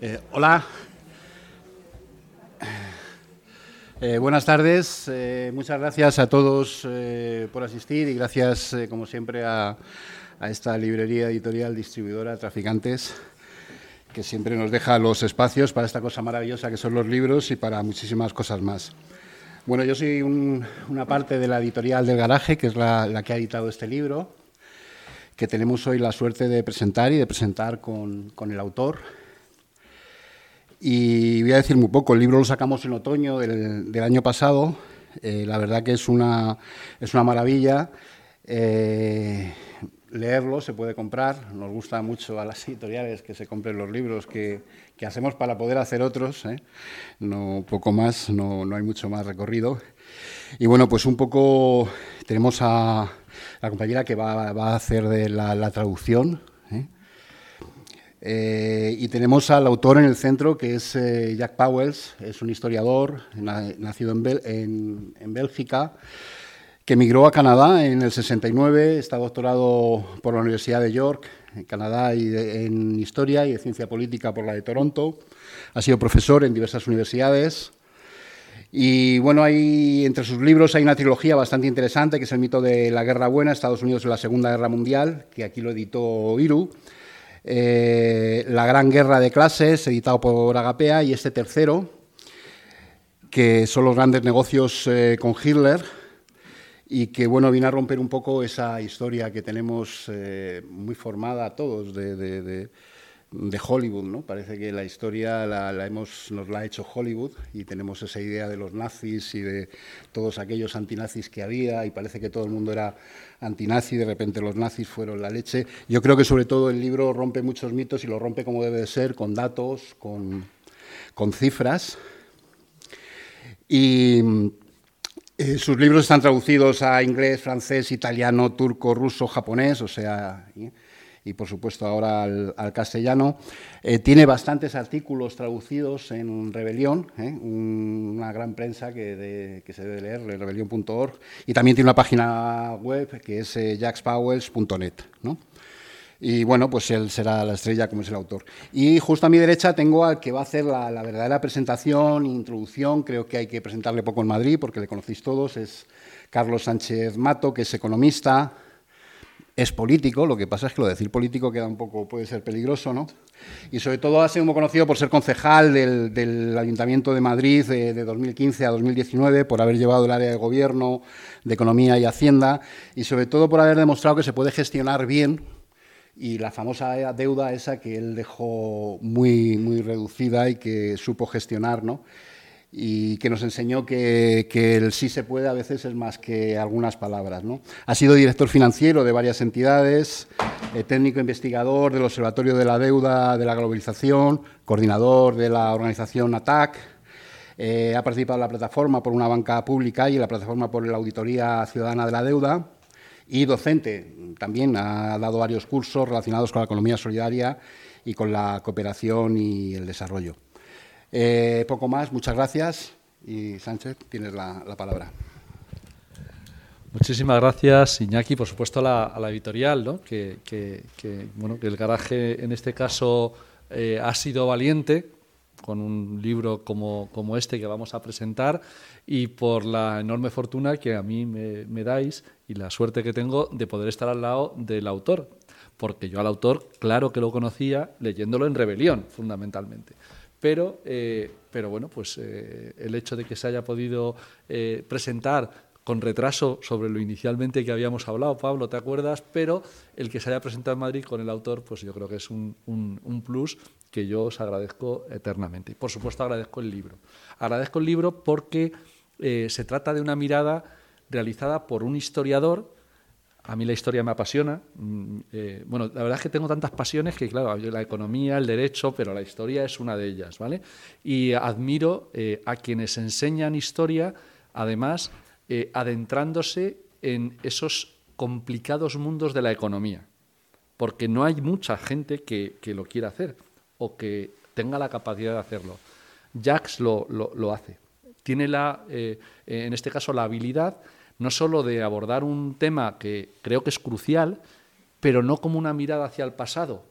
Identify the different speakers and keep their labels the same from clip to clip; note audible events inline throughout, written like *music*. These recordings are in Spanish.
Speaker 1: Eh, hola. Eh, buenas tardes. Eh, muchas gracias a todos por asistir y gracias, como siempre, a, esta librería editorial distribuidora Traficantes, que siempre nos deja los espacios para esta cosa maravillosa que son los libros y para muchísimas cosas más. Bueno, yo soy una parte de la editorial del Garaje, que es la, que ha editado este libro, que tenemos hoy la suerte de presentar y de presentar con el autor, y voy a decir muy poco, el libro lo sacamos en otoño del, año pasado, eh, la verdad que es una, es una maravilla. Eh, leerlo se puede comprar, nos gusta mucho a las editoriales que se compren los libros que, que hacemos para poder hacer otros, ¿eh? no poco más, no, no, hay mucho más recorrido. Y bueno, pues un poco tenemos a la compañera que va, va a hacer de la, la traducción y tenemos al autor en el centro, que es eh, Jack Powells, es un historiador nacido en, en, Bélgica, que emigró a Canadá en el 69, está doctorado por la Universidad de York, en Canadá, y en Historia y de Ciencia Política por la de Toronto. Ha sido profesor en diversas universidades. Y bueno, hay, entre sus libros hay una trilogía bastante interesante, que es el mito de la Guerra Buena, Estados Unidos en la Segunda Guerra Mundial, que aquí lo editó Iru eh, la Gran Guerra de Clases, editado por Agapea, y este tercero, que son los grandes negocios eh, con Hitler, y que bueno, viene a romper un poco esa historia que tenemos eh, muy formada todos de de Hollywood, ¿no? Parece que la historia la, hemos, nos la ha hecho Hollywood y tenemos esa idea de los nazis y de todos aquellos antinazis que había y parece que todo el mundo era antinazi, de repente los nazis fueron la leche. Yo creo que sobre todo el libro rompe muchos mitos y lo rompe como debe de ser, con datos, con, con cifras. Y eh, sus libros están traducidos a inglés, francés, italiano, turco, ruso, japonés, o sea y por supuesto ahora al, castellano. Eh, tiene bastantes artículos traducidos en Rebelión, ¿eh? una gran prensa que, se debe leer, rebelión.org, y también tiene una página web que es eh, jackspowells.net. Y bueno, pues él será la estrella como es el autor. Y justo a mi derecha tengo al que va a hacer la, la verdadera presentación, introducción, creo que hay que presentarle poco en Madrid porque le conocéis todos, es Carlos Sánchez Mato, que es economista, es político, lo que pasa es que lo de decir político queda un poco, puede ser peligroso, ¿no? Y sobre todo ha sido muy conocido por ser concejal del, Ayuntamiento de Madrid de, 2015 a 2019, por haber llevado el área de gobierno, de economía y hacienda, y sobre todo por haber demostrado que se puede gestionar bien y la famosa deuda esa que él dejó muy, muy reducida y que supo gestionar, ¿no? Y que nos enseñó que, el sí se puede a veces es más que algunas palabras. ¿no? Ha sido director financiero de varias entidades, eh, técnico investigador del Observatorio de la Deuda de la Globalización, coordinador de la organización ATAC, eh, ha participado en la plataforma por una banca pública y en la plataforma por la Auditoría Ciudadana de la Deuda y docente. También ha dado varios cursos relacionados con la economía solidaria y con la cooperación y el desarrollo. Eh, poco más, muchas gracias y Sánchez, tienes la, palabra.
Speaker 2: Muchísimas gracias, Iñaki, por supuesto a la, editorial, ¿no? que, bueno, que el garaje en este caso eh, ha sido valiente con un libro como, como, este que vamos a presentar y por la enorme fortuna que a mí me, me dais y la suerte que tengo de poder estar al lado del autor, porque yo al autor claro que lo conocía leyéndolo en Rebelión, fundamentalmente. Pero, eh, pero bueno, pues eh, el hecho de que se haya podido eh, presentar con retraso sobre lo inicialmente que habíamos hablado, Pablo, ¿te acuerdas? Pero el que se haya presentado en Madrid con el autor, pues yo creo que es un, un, plus que yo os agradezco eternamente. Y por supuesto agradezco el libro. Agradezco el libro porque se trata de una mirada realizada por un historiador a mí la historia me apasiona. Mm, eh, bueno, la verdad es que tengo tantas pasiones que, claro, la economía, el derecho, pero la historia es una de ellas, ¿vale? Y admiro eh, a quienes enseñan historia, además, eh, adentrándose en esos complicados mundos de la economía, porque no hay mucha gente que, lo quiera hacer o que tenga la capacidad de hacerlo. Jax lo, lo hace. Tiene la, en este caso la habilidad no solo de abordar un tema que creo que es crucial, pero no como una mirada hacia el pasado,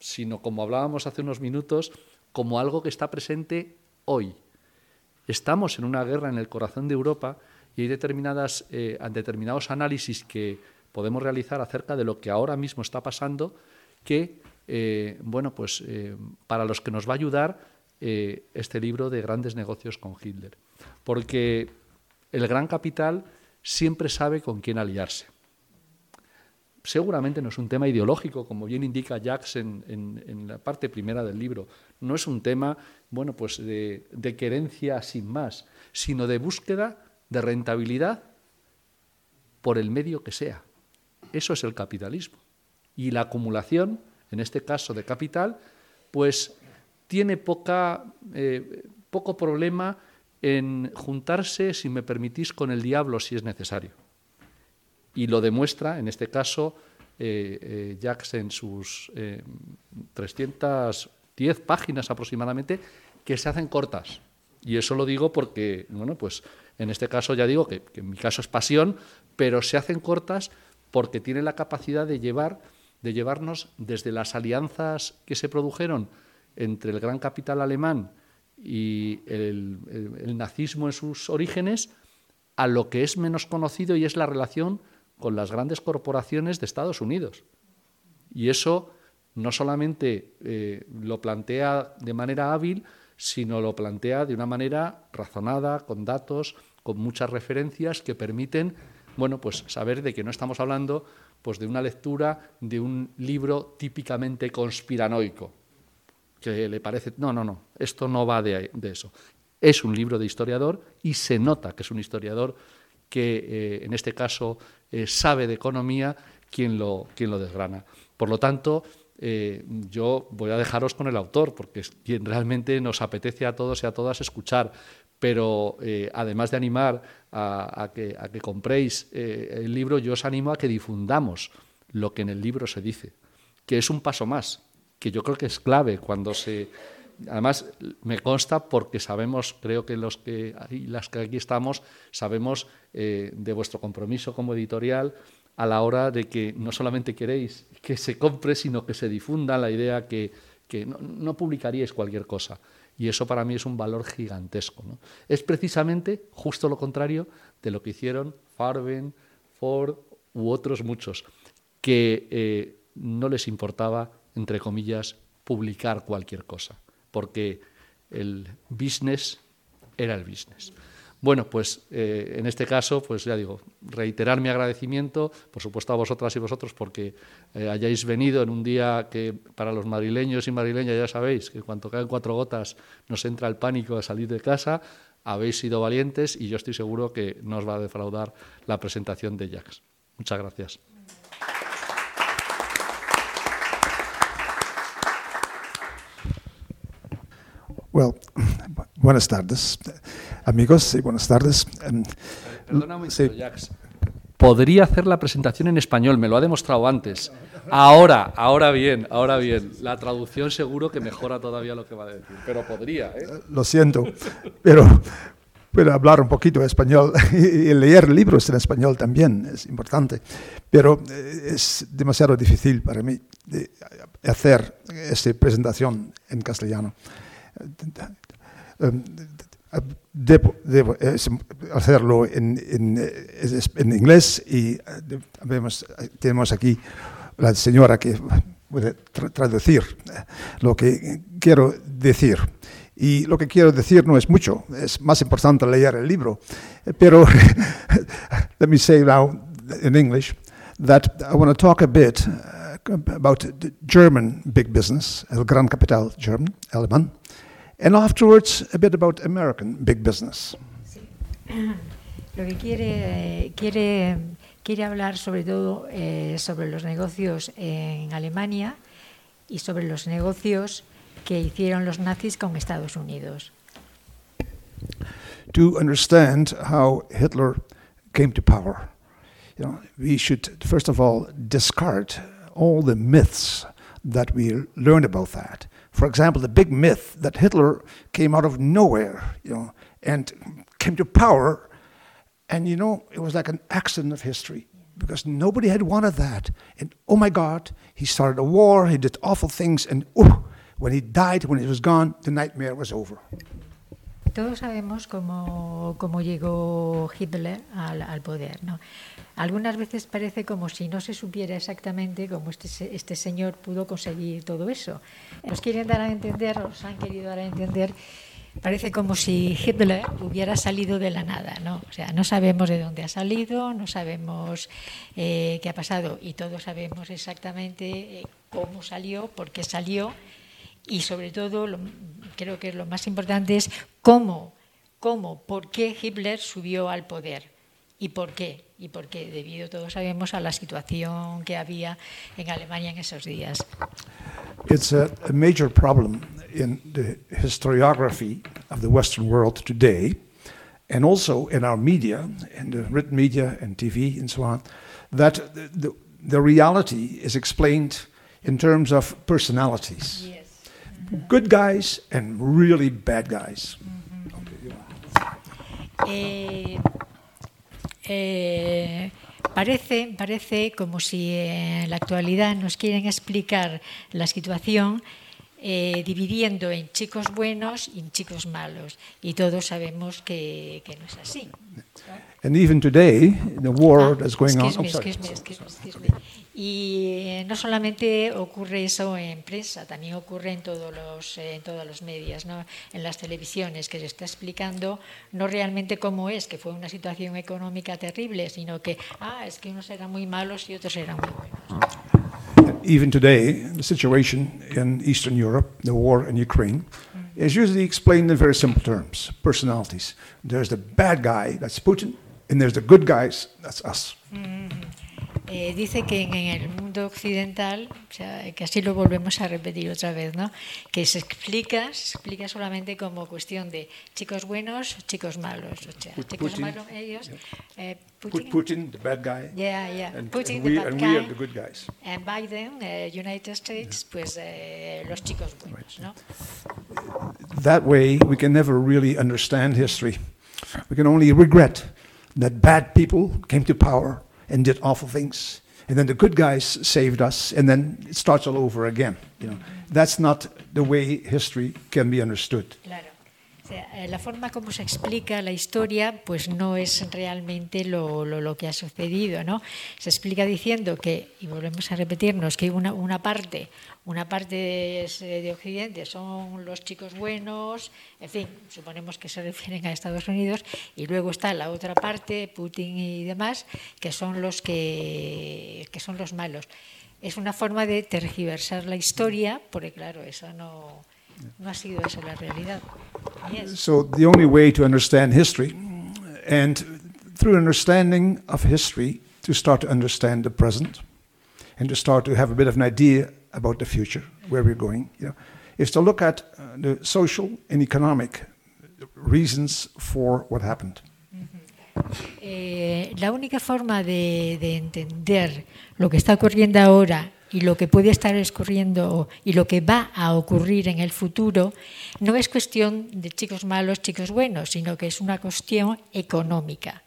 Speaker 2: sino como hablábamos hace unos minutos, como algo que está presente hoy. Estamos en una guerra en el corazón de Europa y hay determinadas, eh, determinados análisis que podemos realizar acerca de lo que ahora mismo está pasando que, eh, bueno, pues eh, para los que nos va a ayudar este libro de grandes negocios con Hitler. Porque el gran capital siempre sabe con quién aliarse seguramente no es un tema ideológico, como bien indica Jacques en, la parte primera del libro. No es un tema, bueno, pues de, querencia sin más, sino de búsqueda de rentabilidad por el medio que sea. Eso es el capitalismo. Y la acumulación, en este caso de capital, pues tiene poca, eh, poco problema en juntarse, si me permitís, con el diablo si es necesario y lo demuestra, en este caso, eh, eh Jacques en sus 310 eh, páginas aproximadamente, que se hacen cortas. Y eso lo digo porque, bueno, pues en este caso ya digo que, en mi caso es pasión, pero se hacen cortas porque tiene la capacidad de llevar, de llevarnos desde las alianzas que se produjeron entre el gran capital alemán y el nazismo en sus orígenes, a lo que es menos conocido y es la relación con las grandes corporaciones de Estados Unidos. Y eso no solamente eh, lo plantea de manera hábil, sino lo plantea de una manera razonada, con datos, con muchas referencias que permiten, bueno, pues saber de que no estamos hablando pues de una lectura de un libro típicamente conspiranoico, que le parece, no, no, no, esto no va de, eso. Es un libro de historiador y se nota que es un historiador que eh, en este caso eh, sabe de economía quien lo, quien lo desgrana. Por lo tanto, eh, yo voy a dejaros con el autor, porque es quien realmente nos apetece a todos y a todas escuchar. Pero además de animar a, que, a que, compréis el libro, yo os animo a que difundamos lo que en el libro se dice, que es un paso más, que yo creo que es clave cuando se además me consta porque sabemos, creo que los que las que aquí estamos, sabemos eh, de vuestro compromiso como editorial a la hora de que no solamente queréis que se compre, sino que se difunda la idea que, no, publicaríais cualquier cosa. Y eso para mí es un valor gigantesco. Es precisamente justo lo contrario de lo que hicieron Farben, Ford u otros muchos, que eh, no les importaba, entre comillas, publicar cualquier cosa porque el business era el business. Bueno, pues eh, en este caso, pues ya digo, reiterar mi agradecimiento, por supuesto a vosotras y vosotros, porque eh, hayáis venido en un día que para los madrileños y madrileñas ya sabéis que cuando caen cuatro gotas nos entra el pánico de salir de casa, habéis sido valientes y yo estoy seguro que no os va a defraudar la presentación de Jax. Muchas gracias.
Speaker 3: Well, *laughs* buenas tardes, amigos, y buenas tardes.
Speaker 2: Em, Perdóname, sí. Jax. Podría hacer la presentación en español, me lo ha demostrado antes. Ahora, ahora bien, ahora bien. La traducción seguro que mejora todavía lo que va a decir, pero podría. ¿eh?
Speaker 3: Lo siento, pero puedo hablar un poquito español *laughs* y leer libros en español también es importante, pero eh, es demasiado difícil para mí hacer esta presentación en castellano. Debo, hacerlo en, en, inglés y vemos, tenemos aquí la señora que puede traducir lo que quiero decir. Y lo que quiero decir no es mucho, es más importante leer el libro. Pero, *laughs* let me say now in English that I want to talk a bit about the German big business, el gran capital German, alemán, And afterwards, a bit about American big business. Sí. *clears throat*
Speaker 4: Lo que quiere, quiere, quiere hablar sobre todo eh, sobre los negocios en Alemania y sobre los negocios que hicieron los nazis con Estados Unidos.
Speaker 3: To understand how Hitler came to power, you know, we should first of all discard all the myths that we learned about that. For example, the big myth that Hitler came out of nowhere, you know, and came to power, and you know, it was like an accident of history. because nobody had wanted that. And oh my God, he started a war, he did awful things, and oh, when he died, when he was gone, the nightmare was over.
Speaker 4: Todos sabemos cómo, cómo llegó Hitler al, al poder. ¿no? Algunas veces parece como si no se supiera exactamente cómo este, este señor pudo conseguir todo eso. Nos quieren dar a entender, nos han querido dar a entender, parece como si Hitler hubiera salido de la nada. ¿no? O sea, no sabemos de dónde ha salido, no sabemos eh, qué ha pasado y todos sabemos exactamente eh, cómo salió, por qué salió y sobre todo, lo- creo que lo más importante es cómo, cómo, por qué Hitler subió al poder y por qué. Y por qué, debido, todos sabemos, a la situación que había en Alemania en esos días.
Speaker 3: It's a, a major problem in the historiography of the Western world today, and also in our media, in the written media and TV and so on, that the, the, the reality is explained in terms of personalities good guys and really bad guys.
Speaker 4: Eh, eh, parece, parece como si en la actualidad nos quieren explicar la situación eh, dividiendo en chicos buenos y en chicos malos. Y todos sabemos que, que no es así.
Speaker 3: And even today, the war
Speaker 4: Ah,
Speaker 3: that's going on.
Speaker 4: excuse me,
Speaker 3: sorry.
Speaker 4: excuse me, excuse me, excuse me. Y eh, no solamente ocurre eso en prensa, también ocurre en todos los, eh, en todos los medios, ¿no? en las televisiones, que se está explicando no realmente cómo es, que fue una situación económica terrible, sino que, ah, es que unos eran muy malos y otros eran muy buenos.
Speaker 3: Even today, the situation in Eastern Europe, the war in Ukraine, is usually explained in very simple terms personalities. There's the bad guy, that's Putin, and there's the good guys, that's us.
Speaker 4: Eh, dice que en, en el mundo occidental, o sea, que así lo volvemos a repetir otra vez, ¿no? que se explica, se explica solamente como cuestión de chicos buenos, chicos malos, o sea,
Speaker 3: Put-
Speaker 4: chicos
Speaker 3: Putin,
Speaker 4: malos ellos, eh, Putin,
Speaker 3: Putin, the bad guy,
Speaker 4: yeah, yeah,
Speaker 3: and,
Speaker 4: Putin
Speaker 3: and
Speaker 4: the
Speaker 3: we,
Speaker 4: bad
Speaker 3: and we are the good guys.
Speaker 4: and Biden, eh, United States, pues eh, los chicos buenos, ¿no?
Speaker 3: That way, we can never really understand history. We can only regret that bad people came to power and did awful things. And then the good guys saved us, and then it starts all over again. You know, that's not the way history can be understood.
Speaker 4: Claro. Eh, la forma como se explica la historia, pues no es realmente lo, lo, lo que ha sucedido, ¿no? Se explica diciendo que, y volvemos a repetirnos, que una, una parte, una parte eh, de Occidente son los chicos buenos, en fin, suponemos que se refieren a Estados Unidos, y luego está la otra parte, Putin y demás, que son los que, que son los malos. Es una forma de tergiversar la historia, porque claro, eso no, no ha sido eso la realidad. Yes.
Speaker 3: So, the only way to understand history, and through understanding of history, to start to understand the present, and to start to have a bit of an idea about the future, where we're going, you know, is to look at uh, the social and economic reasons for what happened.
Speaker 4: Eh, la única forma de, de entender lo que está ocurriendo ahora y lo que puede estar ocurriendo y lo que va a ocurrir en el futuro no es cuestión de chicos malos, chicos buenos, sino que es una cuestión económica.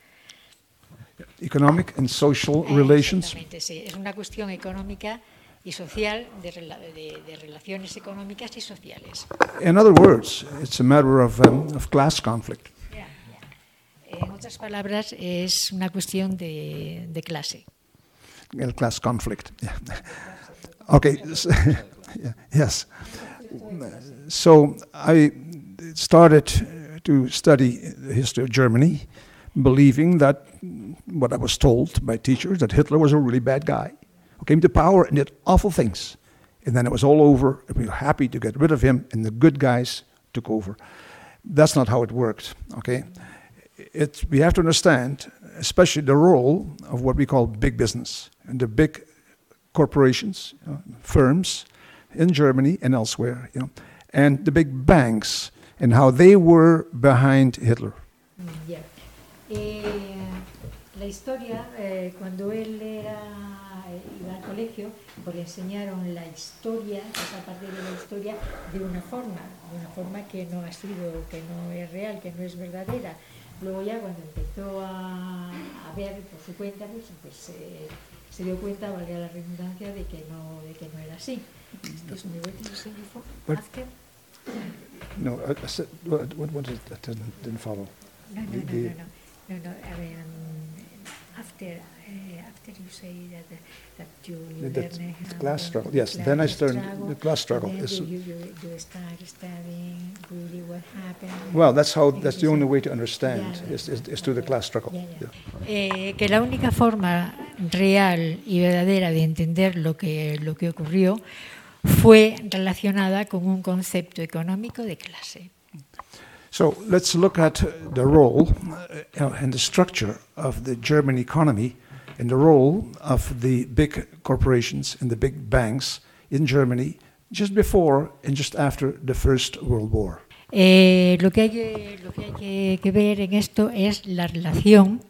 Speaker 3: Economic and social
Speaker 4: Eh,
Speaker 3: relations.
Speaker 4: exactamente, sí. Es una cuestión económica y social de, de- de relaciones económicas y sociales.
Speaker 3: In other words, it's a matter of, um, of class conflict.
Speaker 4: En otras palabras, es una cuestión de, de clase.
Speaker 3: Class conflict. Yeah. *laughs* Okay. *laughs* yes. So I started to study the history of Germany, believing that what I was told by teachers that Hitler was a really bad guy who came to power and did awful things, and then it was all over. And we were happy to get rid of him, and the good guys took over. That's not how it worked. Okay. It, we have to understand, especially the role of what we call big business the big corporations, you know, firms in Germany and elsewhere, you know, and the big banks and how they were behind Hitler.
Speaker 4: Ya. Eh, la historia, eh, cuando él era, iba al colegio, pues le enseñaron la historia, esa parte de la historia, de una forma, de una forma que no ha sido, que no es real, que no es verdadera. Luego ya cuando empezó a, a ver por su cuenta, pues, pues eh, se dio cuenta, valga la redundancia, de que no, de que no era así.
Speaker 3: No, I, I said, what, what, is that didn't, didn't follow?
Speaker 4: No, no, no,
Speaker 3: the-
Speaker 4: no, no, no, no, I mean, after, uh, after you say that, that you, you
Speaker 3: The- the
Speaker 4: learn how
Speaker 3: class
Speaker 4: the
Speaker 3: struggle, yes,
Speaker 4: class
Speaker 3: then I started-
Speaker 4: struggle,
Speaker 3: the class struggle
Speaker 4: then you, you, you you start studying really what happened.
Speaker 3: Well, that's how. That's the only way to understand
Speaker 4: Yeah,
Speaker 3: is, is, is through the class struggle.
Speaker 4: Ya, ya.
Speaker 3: Yeah.
Speaker 4: Eh, que la única forma real y verdadera de entender lo que, lo que ocurrió fue relacionada con un concepto económico de clase.
Speaker 3: So let's look at the role uh, and the structure of the German economy and the role of the big corporations and the big banks in Germany just before and just after the First World War.
Speaker 4: Eh, lo que hay, que, lo que, hay que, que ver en esto es la relación,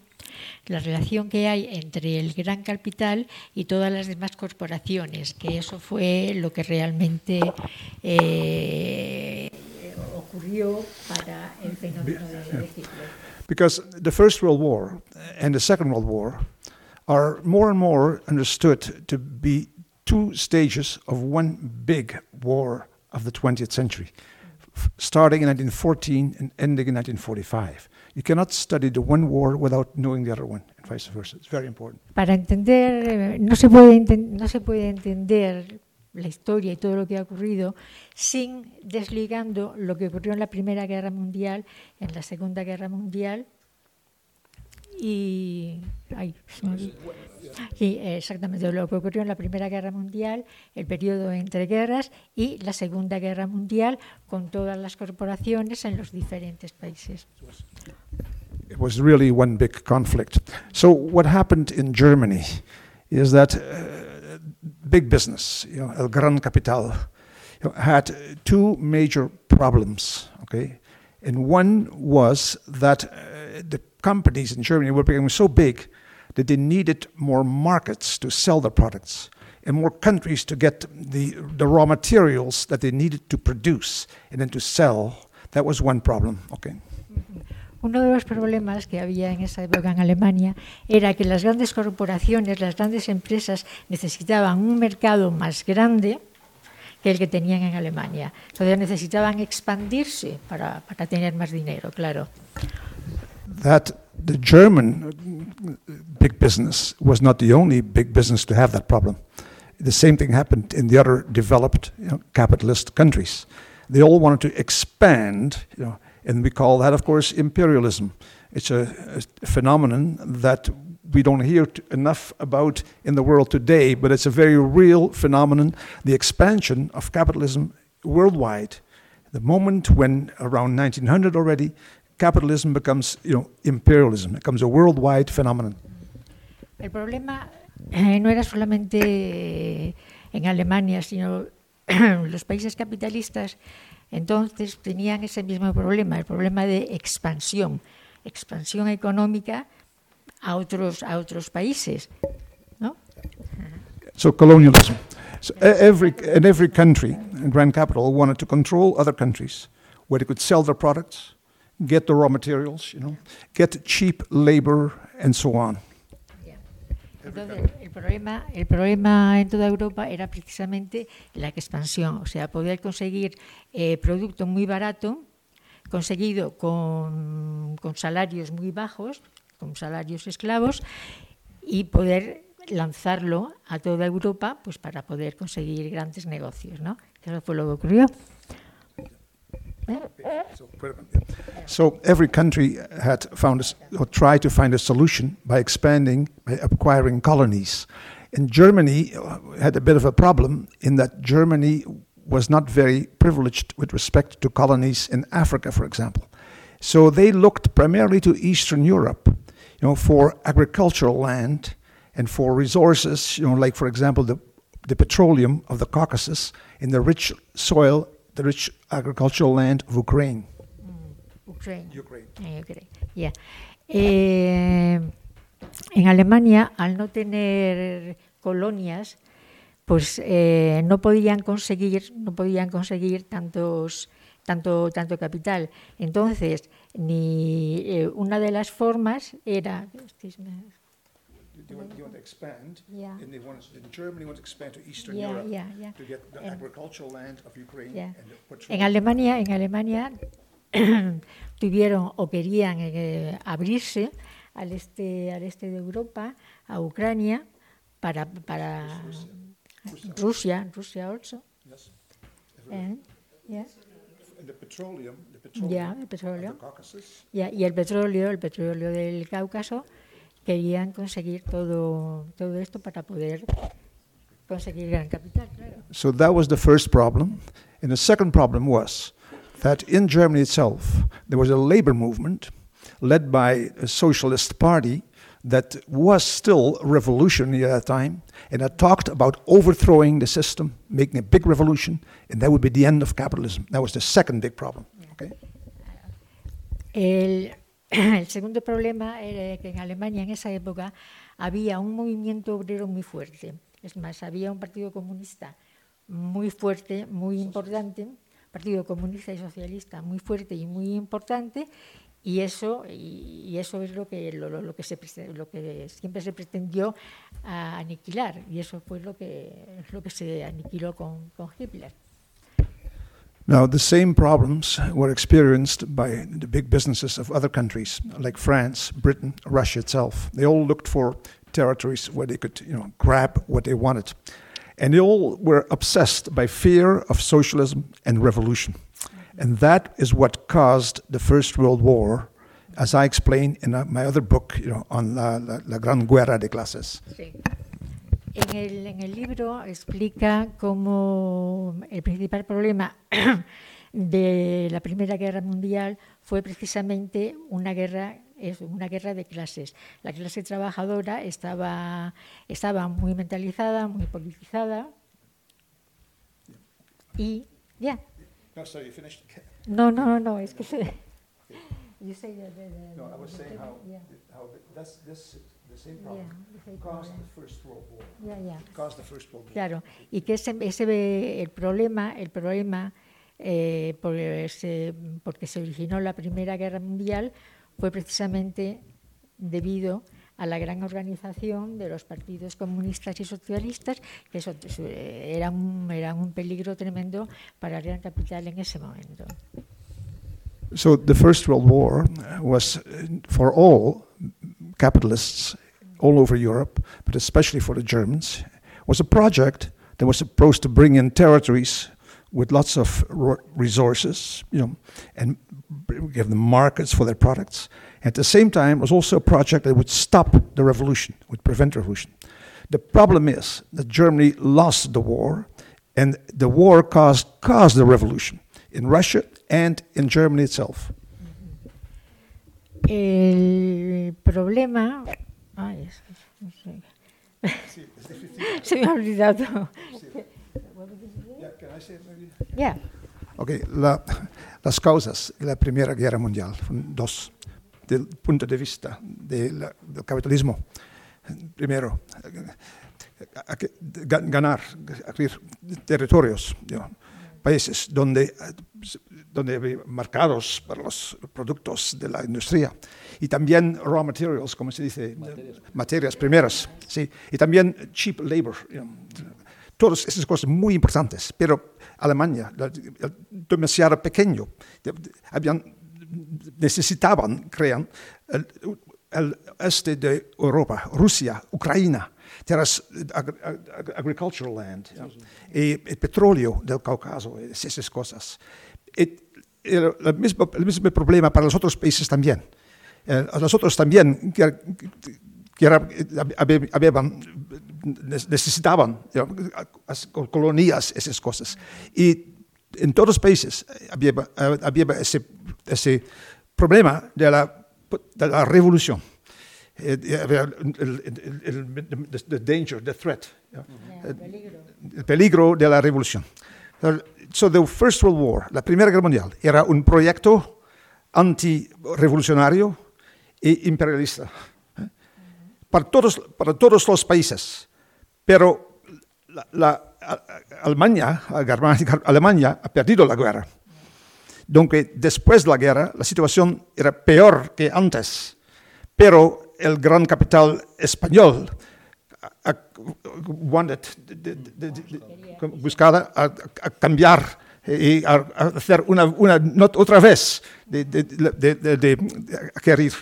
Speaker 4: la relación que hay entre el gran capital y todas las demás corporaciones, que eso fue lo que realmente eh, ocurrió para el fenómeno de, de
Speaker 3: Because the First World War and the Second World War are more and more understood to be two stages of one big war of the 20th century, starting in 1914 and ending in 1945. You cannot study the one war without knowing the other one, and vice versa. It's very important.
Speaker 4: Para entender, eh, no se puede, enten- no se puede entender la historia y todo lo que ha ocurrido sin desligando lo que ocurrió en la Primera Guerra Mundial, en la Segunda Guerra Mundial y... ay, exactamente, lo que ocurrió en la Primera Guerra Mundial, el periodo entre guerras y la Segunda Guerra Mundial con todas las corporaciones en los diferentes países.
Speaker 3: It was really one big conflict. So what happened in Germany is that uh, big business, you know, El Gran Capital, you know, had two major problems. Okay, and one was that uh, the companies in Germany were becoming so big that they needed more markets to sell their products and more countries to get the, the raw materials that they needed to produce and then to sell. That was one problem. Okay. Mm-hmm.
Speaker 4: Uno de los problemas que había en esa época en Alemania era que las grandes corporaciones, las grandes empresas necesitaban un mercado más grande que el que tenían en Alemania. Entonces necesitaban expandirse para, para tener más dinero, claro.
Speaker 3: That the German big business was not the only big business to have that problem. The same thing happened in the other developed you know, capitalist countries. They all wanted to expand, you know, and we call that, of course, imperialism. It's a, a phenomenon that we don't hear enough about in the world today, but it's a very real phenomenon. The expansion of capitalism worldwide. The moment when, around 1900 already, capitalism becomes, you know, imperialism, it becomes a worldwide phenomenon.
Speaker 4: El problema eh, no era solamente eh, en Alemania, sino *clears throat* los países capitalistas entonces tenían ese mismo problema, el problema de expansión, expansión económica a otros, a otros países. ¿no?
Speaker 3: So colonialism. So every in every country, and Grand Capital wanted to control other countries, where they could sell their products, get the raw materials, you know, get cheap labor, and so on.
Speaker 4: Entonces, el problema, el problema en toda Europa era precisamente la expansión, o sea, poder conseguir eh, producto muy barato, conseguido con, con salarios muy bajos, con salarios esclavos, y poder lanzarlo a toda Europa pues para poder conseguir grandes negocios, ¿no? Eso fue lo que ocurrió.
Speaker 3: So every country had found a, or tried to find a solution by expanding, by acquiring colonies. And Germany uh, had a bit of a problem in that Germany was not very privileged with respect to colonies in Africa, for example. So they looked primarily to Eastern Europe, you know, for agricultural land and for resources, you know, like for example the the petroleum of the Caucasus in the rich soil, the rich agricultural land of Ukraine.
Speaker 4: Ukraine.
Speaker 3: Ukraine.
Speaker 4: Ukraine, ya. Eh, en Alemania, al no tener colonias, pues eh, no podían conseguir, no podían conseguir tantos tanto, tanto capital. Entonces, ni eh, una de las formas era...
Speaker 3: They want, they want to expand,
Speaker 4: Yeah.
Speaker 3: and they want to, in Germany want to expand to Eastern
Speaker 4: Yeah,
Speaker 3: Europe
Speaker 4: yeah, yeah.
Speaker 3: to get the
Speaker 4: And-
Speaker 3: agricultural land of Ukraine
Speaker 4: Yeah.
Speaker 3: and the petrol.
Speaker 4: En Alemania, en Alemania *clears throat* tuvieron o querían eh, abrirse al este, al este de Europa, a Ucrania, para, para Rusia, Rusia also.
Speaker 3: Yes.
Speaker 4: And, yeah,
Speaker 3: And the petroleum, the petroleum
Speaker 4: yeah,
Speaker 3: of the Caucasus.
Speaker 4: Ya, y el petróleo, el petróleo del Cáucaso, querían conseguir todo, todo esto para poder conseguir gran capital. Claro.
Speaker 3: So that was the first problem. And the second problem was that in Germany itself, there was a labor movement led by a socialist party that was still revolutionary at that time and that talked about overthrowing the system, making a big revolution, and that would be the end of capitalism. That was the second big problem. Okay?
Speaker 4: El, *coughs* el segundo problema era que en Alemania en esa época había un movimiento obrero muy fuerte. Es más, había un partido comunista muy fuerte, muy importante, partido comunista y socialista muy fuerte y muy importante, y eso, y, y eso es lo que, lo, que, se, lo que siempre se pretendió a aniquilar, y eso fue lo que, lo que se aniquiló con, con Hitler.
Speaker 3: Now, the same problems were experienced by the big businesses of other countries, like France, Britain, Russia itself. They all looked for territories where they could, you know, grab what they wanted, and they all were obsessed by fear of socialism and revolution, and that is what caused the First World War, as I explain in my other book, you know, on la, la, la Gran Guerra de Clases.
Speaker 4: En el, en el libro explica cómo el principal problema *clears throat* de la Primera Guerra Mundial fue precisamente una guerra, es una guerra de clases. La clase trabajadora estaba, estaba muy mentalizada, muy politizada y ya.
Speaker 3: No, sorry, you finished.
Speaker 4: No, no, no, es que se... *laughs* You say that,
Speaker 3: No, I was saying how,
Speaker 4: Yeah.
Speaker 3: how this, this, the same
Speaker 4: Yeah,
Speaker 3: problem
Speaker 4: the same
Speaker 3: caused
Speaker 4: problem.
Speaker 3: the First World War.
Speaker 4: Yeah, yeah.
Speaker 3: Caused the First World War.
Speaker 4: Claro, y que ese, ese el problema, el problema eh, por ese- porque se originó la Primera Guerra Mundial fue precisamente debido a la gran organización de los partidos comunistas y socialistas, que eso eh, era un, era un peligro tremendo para el gran capital en ese momento.
Speaker 3: So the First World War was uh, for all capitalists all over Europe, but especially for the Germans, was a project that was supposed to bring in territories with lots of resources, you know, and give them markets for their products. At the same time, it was also a project that would stop the revolution, would prevent revolution. The problem is that Germany lost the war, and the war caused, caused the revolution in Russia and in Germany itself.
Speaker 4: El problema... Ay, es- no sé. *laughs* Se me ha olvidado. Ya.
Speaker 3: Ok, la- las causas de la Primera Guerra Mundial fueron dos, del punto de vista de la- del capitalismo. Primero, eh, a- a que- ga- ganar, adquirir territorios, know, países donde, donde mercados para los productos de la industria. Y también raw materials, como se dice, materias, primeras, sí, y también cheap labor. you know, todas esas cosas muy importantes, pero Alemania, demasiado pequeño, habían, necesitaban, crean, el, el este de Europa, Rusia, Ucrania, ag- ag- agricultural land, know, y el petróleo del Cáucaso, es- esas cosas. Era el mismo, el mismo problema para los otros países también. Eh, los otros también que, que habían- necesitaban colonias, esas cosas. Y en todos los países había, había ese, ese problema de la, de la revolución. The danger, the threat, you know, el peligro de la revolución. So the First World War, la Primera Guerra Mundial, era un proyecto antirevolucionario e imperialista ¿eh? para, todos, para todos los países. Pero la, la- Alemania, Alemania ha perdido la guerra. donde después de la guerra la situación era peor que antes, pero el gran capital español a, wanted, de, de, de, buscaba a, a, cambiar y a, hacer una, una not, otra vez de, adquirir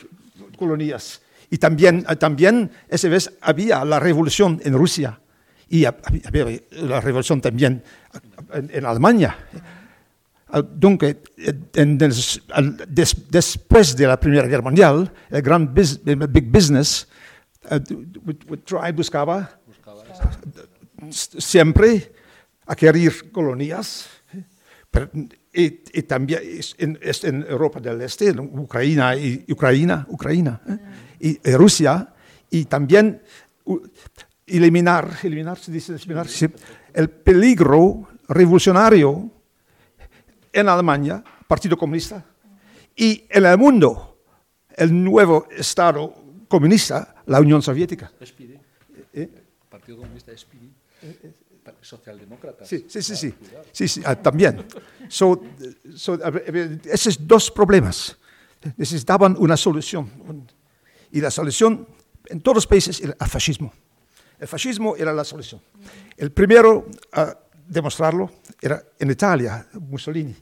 Speaker 3: colonias. Y también, también esa vez había la revolución en Rusia y había la revolución también en, en Alemania. Entonces, en, des, des, después de la Primera Guerra Mundial, el gran bus, el big business uh, buscaba, buscaba siempre adquirir colonias, pero, y, y, también en, en, Europa del Este, en Ucrania y Ucrania, Ucrania ¿eh? y, y, Rusia, y también uh, eliminar, eliminar, se dice, eliminar el peligro revolucionario en Alemania, Partido Comunista, y en el mundo, el nuevo Estado comunista, la Unión Soviética.
Speaker 2: SPD. ¿Eh? Partido Comunista SPD. Socialdemócrata.
Speaker 3: Sí, sí, sí, sí, sí, sí ah, también. So, so, esos dos problemas necesitaban una solución. Y la solución en todos los países era el fascismo. El fascismo era la solución. El primero a demostrarlo en Italia, Mussolini,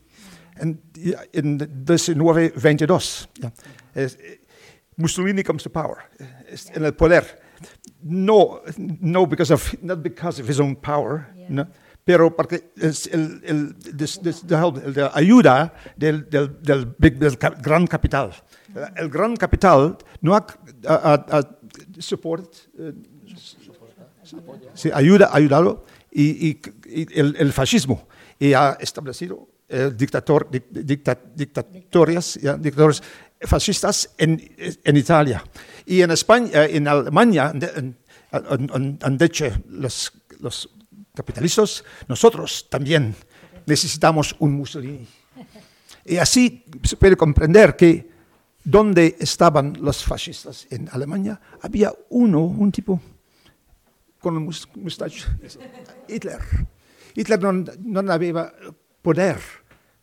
Speaker 3: en, en 1922. Ja. Mussolini comes to power, eh, en el poder. No, no because of, not because of his own power, yeah. no, pero porque es el, el, des, des, de, de ayuda del, del, del, big, del gran capital. Mm-hmm. El gran capital no ha, ha, ha support, uh, sí, ayuda, ayudado y, y, y el, el, fascismo y ha establecido eh, dictator, dicta, dictatorias, ya, dictadores fascistas en, en, Italia. Y en España, eh, en Alemania, han, dicho los, los capitalistas, nosotros también necesitamos un Mussolini. Y así se puede comprender que donde estaban los fascistas en Alemania, había uno, un tipo con un mustache, Hitler. Hitler no, no había poder,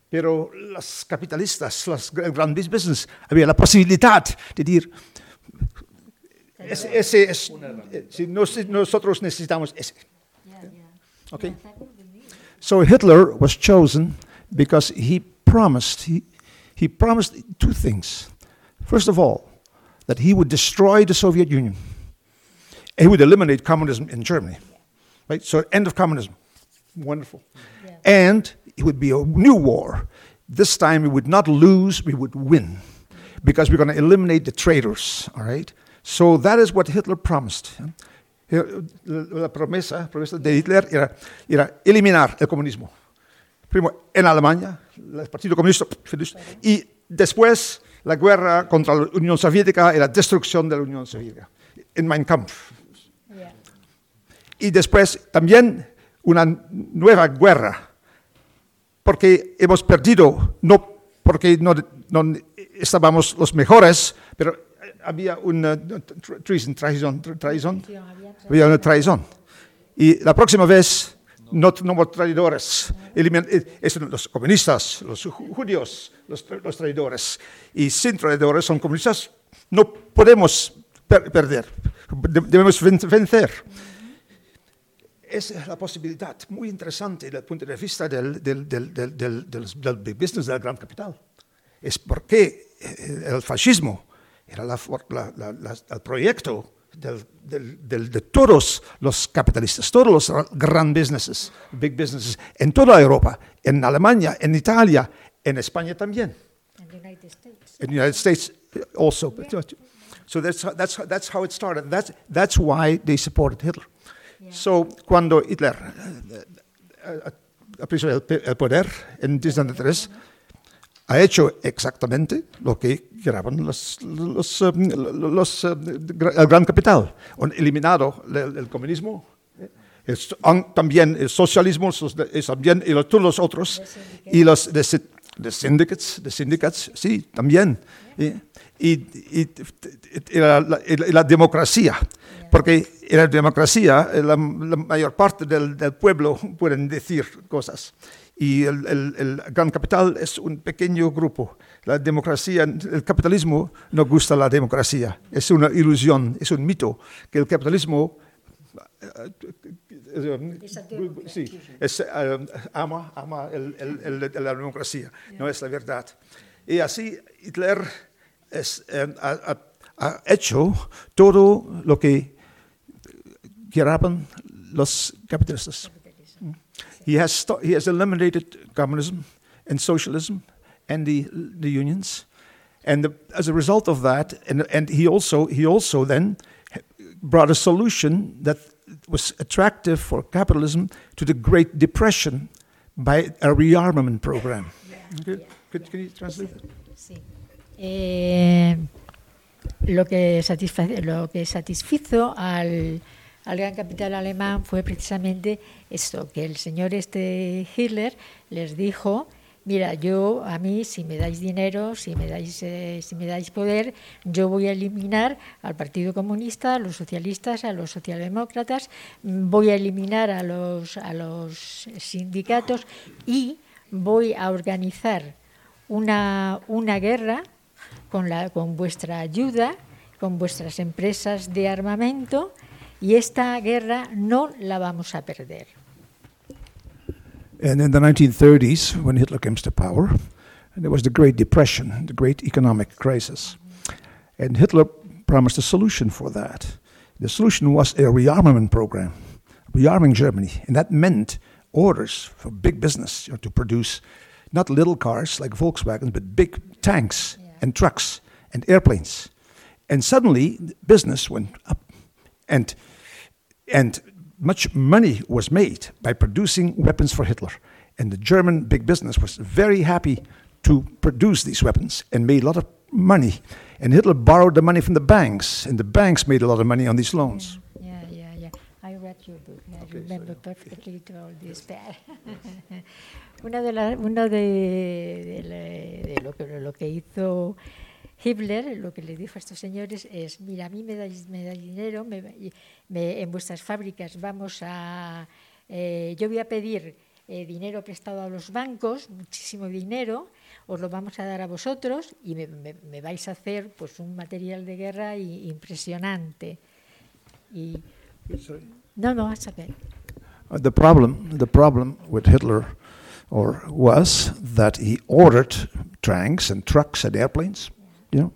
Speaker 3: pero los capitalistas, los gran business, había la posibilidad de decir, ese, ese es, si nosotros necesitamos ese. Okay? So Hitler was chosen because he promised, he, he promised two things. First of all, that he would destroy the Soviet Union. He would eliminate communism in Germany. Right? So end of communism. Wonderful. Yeah. And it would be a new war. This time we would not lose, we would win. Because we're going to eliminate the traitors. All right? So that is what Hitler promised. Uh, la promesa, promesa de Hitler era, era eliminar el comunismo. Primero en Alemania, el Partido Comunista, y después la guerra contra la Unión Soviética y la destrucción de la Unión Soviética, en Mein Kampf. Y después también una nueva guerra, porque hemos perdido, no porque no, no estábamos los mejores, pero había una traición, traición, traición, había una traición. Y la próxima vez no tenemos traidores. Eh, es los comunistas, los judíos, los, los, traidores. Y sin traidores son comunistas, no podemos per perder, debemos vencer. Es la posibilidad muy interesante desde el punto de vista del, del, del, del, del business del gran capital. Es porque eh, el fascismo era la, la, la, el proyecto de todos los capitalistas, todos los gran businesses, big businesses, en toda Europa, en Alemania, en Italia, en España también. En United States. En United States also. Yeah. So that's, that's, that's how it started. That's, that's why they supported Hitler. Yeah. So cuando Hitler uh, aprisionó el, el poder en 1903, ha hecho exactamente lo que querían los, los, um, los, uh, el gran capital. Han eliminado el, el comunismo, el, también el socialismo, también y los, todos los otros, y los de, de syndicates, de syndicates, sí, también. Y, y, y, y la, la, la, democracia, porque en la democracia la, la mayor parte del, del pueblo pueden decir cosas. y el, el, el, gran capital es un pequeño grupo. La democracia, el capitalismo no gusta la democracia. Es una ilusión, es un mito que el capitalismo sí, es, um, ama, ama el, el, la democracia, no es la verdad. Y así Hitler es, um, ha, ha, hecho todo lo que los capitalistas. He has, he has eliminated communism and socialism and the, the unions. And the, as a result of that, and, and he, also, he also then brought a solution that was attractive for capitalism to the Great Depression by a rearmament program. Yeah. Yeah. Could, could you translate that?
Speaker 4: Sí. Eh, lo, que lo que satisfizo al, al gran capital alemán fue precisamente esto, que el señor este Hitler les dijo, mira, yo a mí si me dais dinero, si me dais, eh, si me dais poder, yo voy a eliminar al Partido Comunista, a los socialistas, a los socialdemócratas, voy a eliminar a los, a los sindicatos y voy a organizar una, una guerra con, la, con vuestra ayuda, con vuestras empresas de armamento, y esta guerra no la vamos a perder.
Speaker 3: And in the 1930s, when Hitler comes to power, there was the Great Depression, the great economic crisis. And Hitler promised a solution for that. The solution was a rearmament program, rearming Germany. And that meant orders for big business you know, to produce not little cars like Volkswagen, but big tanks yeah. and trucks and airplanes. And suddenly, business went up. And, and much money was made by producing weapons for Hitler. And the German big business was very happy to produce these weapons and made a lot of money. And Hitler borrowed the money from the banks, and the banks made a lot of money on these loans.
Speaker 4: Yeah, yeah, yeah. yeah. I read your book. I okay, remember so, perfectly okay. all this. *laughs* Una de, la, una de, de, de lo, que, lo que hizo Hitler lo que le dijo a estos señores es, mira, a mí me dais, me dais dinero, me, me, en vuestras fábricas vamos a... Eh, yo voy a pedir eh, dinero prestado a los bancos, muchísimo dinero, os lo vamos a dar a vosotros y me, me, me vais a hacer pues un material de guerra y, impresionante. Y, no, no, a saber.
Speaker 3: Uh, the problem, the problem with Hitler or was that he ordered tanks and trucks and airplanes you know,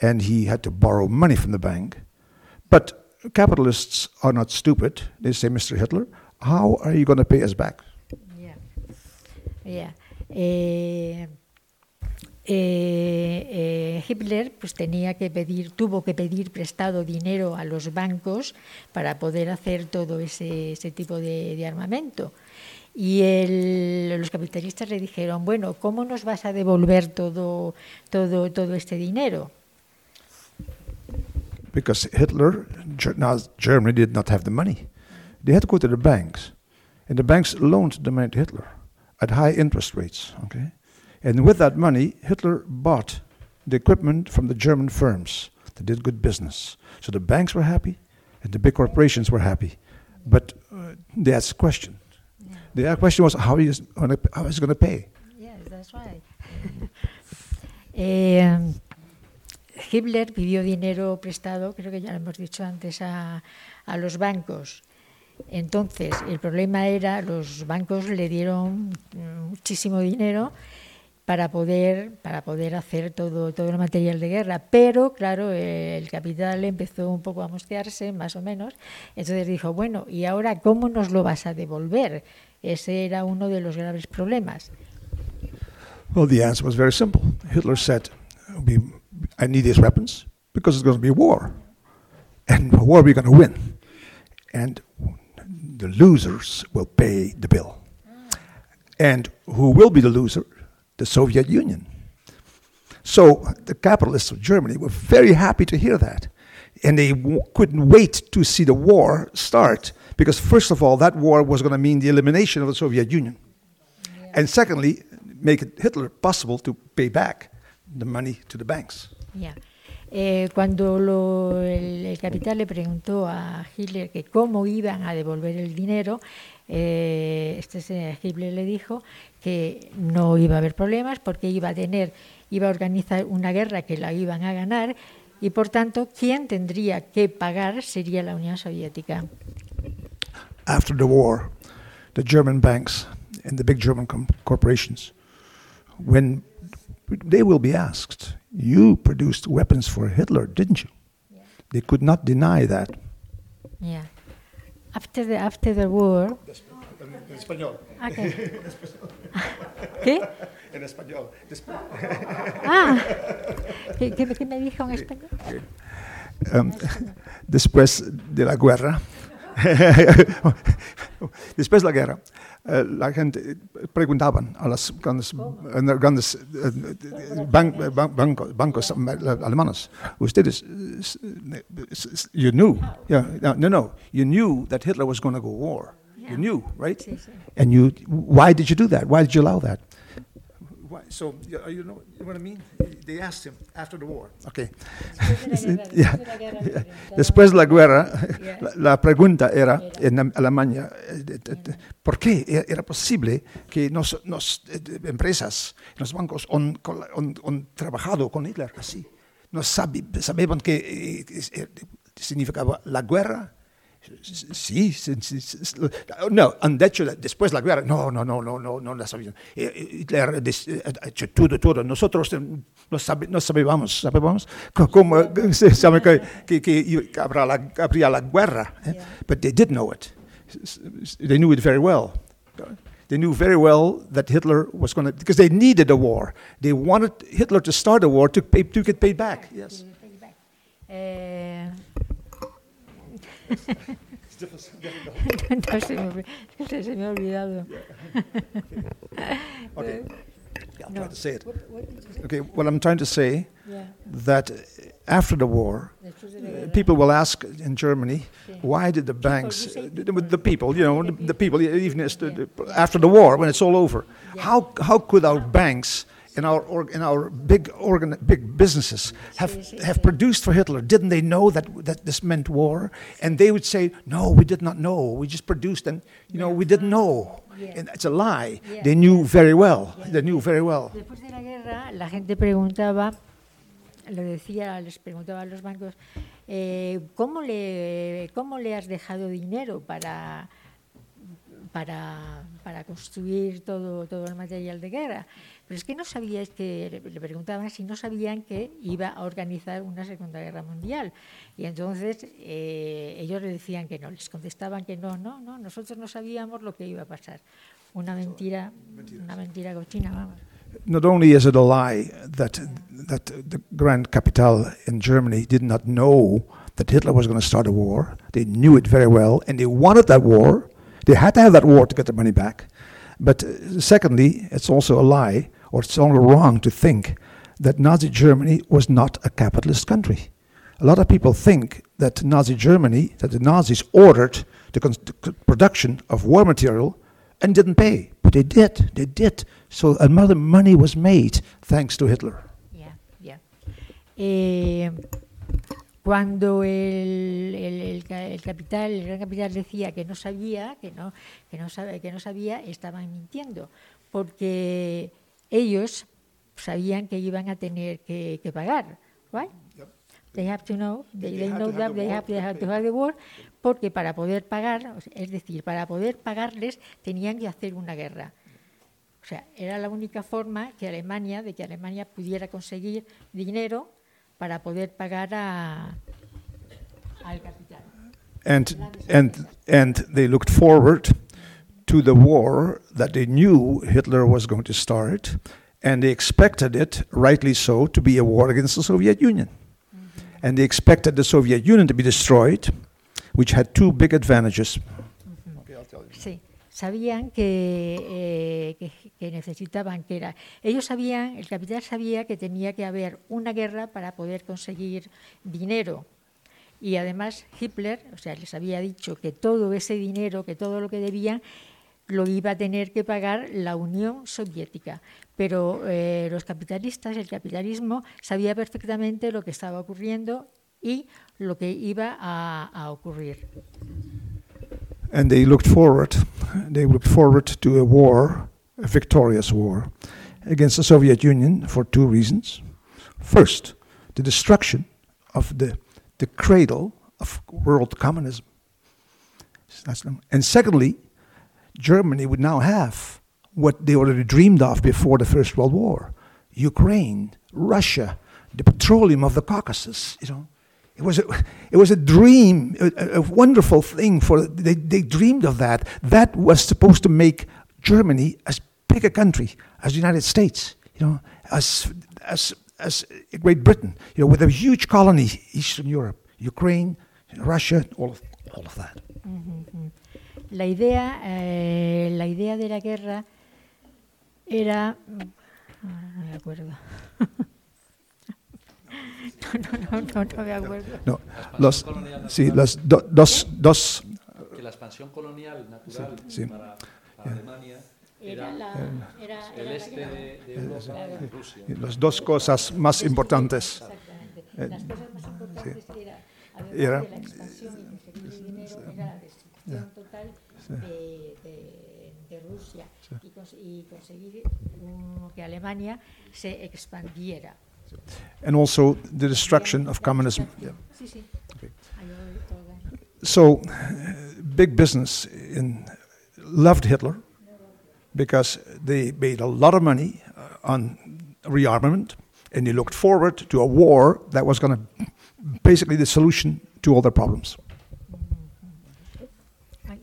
Speaker 3: and he had to borrow money from the bank. But capitalists are not stupid. They say, Mr. Hitler, how are you going to pay us back?
Speaker 4: Yeah, yeah. Eh, eh, eh, Hitler pues tenía que pedir, tuvo que pedir prestado dinero a los bancos para poder hacer todo ese, ese tipo de, de armamento. Y el, los capitalistas le dijeron, bueno, ¿cómo nos vas a devolver todo, todo, todo este dinero?
Speaker 3: Because Hitler, Germany did not have the money. They had to go to the banks. And the banks loaned the money to Hitler at high interest rates. Okay? And with that money, Hitler bought the equipment from the German firms that did good business. So the banks were happy and the big corporations were happy. But uh, they asked a question The question was how is going how is going to pay.
Speaker 4: Yes, that's right. *laughs* eh, Hitler pidió dinero prestado, creo que ya lo hemos dicho antes, a, a los bancos. Entonces, el problema era, los bancos le dieron muchísimo dinero para poder, para poder hacer todo, todo el material de guerra. Pero, claro, el capital empezó un poco a mosquearse, más o menos. Entonces dijo, bueno, ¿y ahora cómo nos lo vas a devolver? Ese era uno de los graves problemas.
Speaker 3: Well, the answer was very simple. Hitler said, I need these weapons because it's going to be war. And war we're going to win. And the losers will pay the bill. And who will be the loser? the Soviet Union. So the capitalists of Germany were very happy to hear that. And they w- couldn't wait to see the war start because, first of all, that war was going to mean the elimination of the Soviet Union. Yeah. And secondly, make it Hitler possible to pay back the money to the banks.
Speaker 4: Yeah. Eh, cuando lo, el, el, capital le preguntó a Hitler que cómo iban a devolver el dinero, eh, este Hitler le dijo que no iba a haber problemas porque iba a tener, iba a organizar una guerra que la iban a ganar y por tanto quien tendría que pagar sería la Unión Soviética.
Speaker 3: After the war, the German banks and the big German corporations, when they will be asked, you produced weapons for Hitler, didn't you? Yeah. They could not deny that.
Speaker 4: Yeah. After the, after the war.
Speaker 3: En español.
Speaker 4: Okay. *laughs* ¿Qué?
Speaker 3: En español.
Speaker 4: Ah, ¿qué, qué, qué me dijo en español?
Speaker 3: Um, *laughs* después de la guerra, *laughs* después de la guerra, uh, la gente eh, preguntaban a las grandes, grandes ban, ban, bancos, bancos alemanes, ustedes, you knew, yeah, no, no, you knew that Hitler was going to go war. You knew, right? And you, why did you do that? Why did you allow that? So, you know, you know what I mean? They asked him after the war. Okay. *laughs* Después de la guerra, la, la pregunta era en Alemania, eh, ¿por qué era posible que nos, nos eh, empresas, los bancos han, han, han trabajado con Hitler así? No sabían que eh, significaba la guerra Sí, sí, sí, no, de hecho, después de la guerra, no, no, no, no, no, no la sabían. Eh, eh, Hitler eh, ha hecho todo, todo. Nosotros no, sabe, no sabíamos, sabíamos cómo se sabe que, que, que habría, la, habría la guerra. Eh? Yeah. But they did know it. They knew it very well. They knew very well that Hitler was going to, because they needed a war. They wanted Hitler to start a war to, pay, to get paid back. Yes.
Speaker 4: Uh, no, se me, se me ha olvidado.
Speaker 3: okay. I'll try to say it. Okay, what I'm trying to say yeah. that after the war, uh, people will ask in Germany, why did the banks, the, the, people, you know, the, the people, even after the war, when it's all over, how how could our banks in our in our big organ, big businesses have have produced for Hitler. Didn't they know that that this meant war? And they would say, "No, we did not know. We just produced, and you know, we didn't know." And it's a lie. They knew very well. They knew very well.
Speaker 4: Después de la guerra, la gente preguntaba, lo decía, les preguntaba a los bancos, eh, ¿cómo le cómo le has dejado dinero para para, para construir todo, todo el material de guerra. Pero es que no sabíais que, le preguntaban si no sabían que iba a organizar una Segunda Guerra Mundial. Y entonces eh, ellos le decían que no, les contestaban que no, no, no, nosotros no sabíamos lo que iba a pasar. Una mentira, una mentira cochina, vamos.
Speaker 3: Not only is it a lie that, that the Grand Capital in Germany did not know that Hitler was going to start a war, they knew it very well, and they wanted that war. They had to have that war to get their money back. But uh, secondly, it's also a lie, or it's only wrong to think that Nazi Germany was not a capitalist country. A lot of people think that Nazi Germany, that the Nazis ordered the, the production of war material and didn't pay. But they did, they did. So another money was made thanks to Hitler.
Speaker 4: Yeah, yeah. Eh, Cuando el, el, el, capital, el gran capital decía que no sabía, que no, que no, sabe, que no sabía, estaban mintiendo, porque ellos sabían que iban a tener que, que pagar, right? They have to know, they, they know that they have, they have to have the war, porque para poder pagar, es decir, para poder pagarles tenían que hacer una guerra. O sea, era la única forma que Alemania, de que Alemania pudiera conseguir dinero para poder pagar a, al capital.
Speaker 3: And, and, and they looked forward to the war that they knew Hitler was going to start, and they expected it, rightly so, to be a war against the Soviet Union. Mm-hmm. And they expected the Soviet Union to be destroyed, which had two big advantages.
Speaker 4: Mm-hmm. Okay, I'll tell you. Sí. sabían que, eh, que, que, necesitaban, que era. Ellos sabían, el capital sabía que tenía que haber una guerra para poder conseguir dinero. Y además Hitler, o sea, les había dicho que todo ese dinero, que todo lo que debían, lo iba a tener que pagar la Unión Soviética. Pero eh, los capitalistas, el capitalismo, sabía perfectamente lo que estaba ocurriendo y lo que iba a, a ocurrir.
Speaker 3: And they looked forward, they looked forward to a war, a victorious war, against the Soviet Union for two reasons. First, the destruction of the, the cradle of world communism. And secondly, Germany would now have what they already dreamed of before the First World War Ukraine, Russia, the petroleum of the Caucasus, you know. It was a, it was a dream, a, a wonderful thing for they, they dreamed of that. That was supposed to make Germany as big a country as the United States, you know, as as as Great Britain, you know, with a huge colony Eastern Europe, Ukraine, Russia, all of, all of that. Mm-hmm, mm-hmm.
Speaker 4: La idea, eh, la idea de la guerra era, no me acuerdo. *laughs* No, no, no, no me acuerdo.
Speaker 3: No, los, sí, las do, dos, dos.
Speaker 2: Que la expansión colonial natural
Speaker 3: Sí, sí.
Speaker 2: para, para Alemania
Speaker 4: Era, la, era,
Speaker 2: el
Speaker 4: era
Speaker 2: este de, de Europa, Rusia.
Speaker 3: Las dos cosas más importantes.
Speaker 4: Exactamente. Las cosas más importantes era, además
Speaker 3: Era-
Speaker 4: de la expansión y conseguir el dinero, era la destrucción total de, de- de Rusia y, cons- y conseguir que Alemania se expandiera.
Speaker 3: And also the destruction of communism. Yeah.
Speaker 4: Sí, sí. Toda.
Speaker 3: So, uh, big business in, loved Hitler because they made a lot of money uh, on rearmament and they looked forward to a war that was going to basically the solution to all their problems.
Speaker 4: Ay,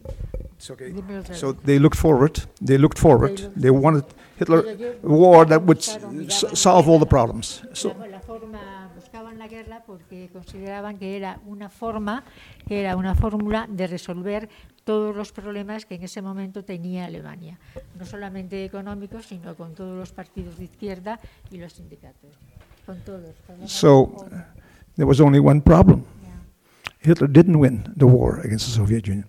Speaker 3: It's okay. So they looked forward. They looked forward. They wanted Hitler a war that would s-
Speaker 4: Claro,
Speaker 3: s-
Speaker 4: miraban
Speaker 3: solve all the problems. So,
Speaker 4: la, la forma buscaban la guerra porque consideraban que era una forma que era una fórmula de resolver todos los problemas que en ese momento tenía Alemania no solamente económicos sino con todos los partidos de izquierda y los sindicatos con todos con
Speaker 3: so there was only one problem.
Speaker 4: Ya.
Speaker 3: Hitler didn't win the war against the Soviet Union.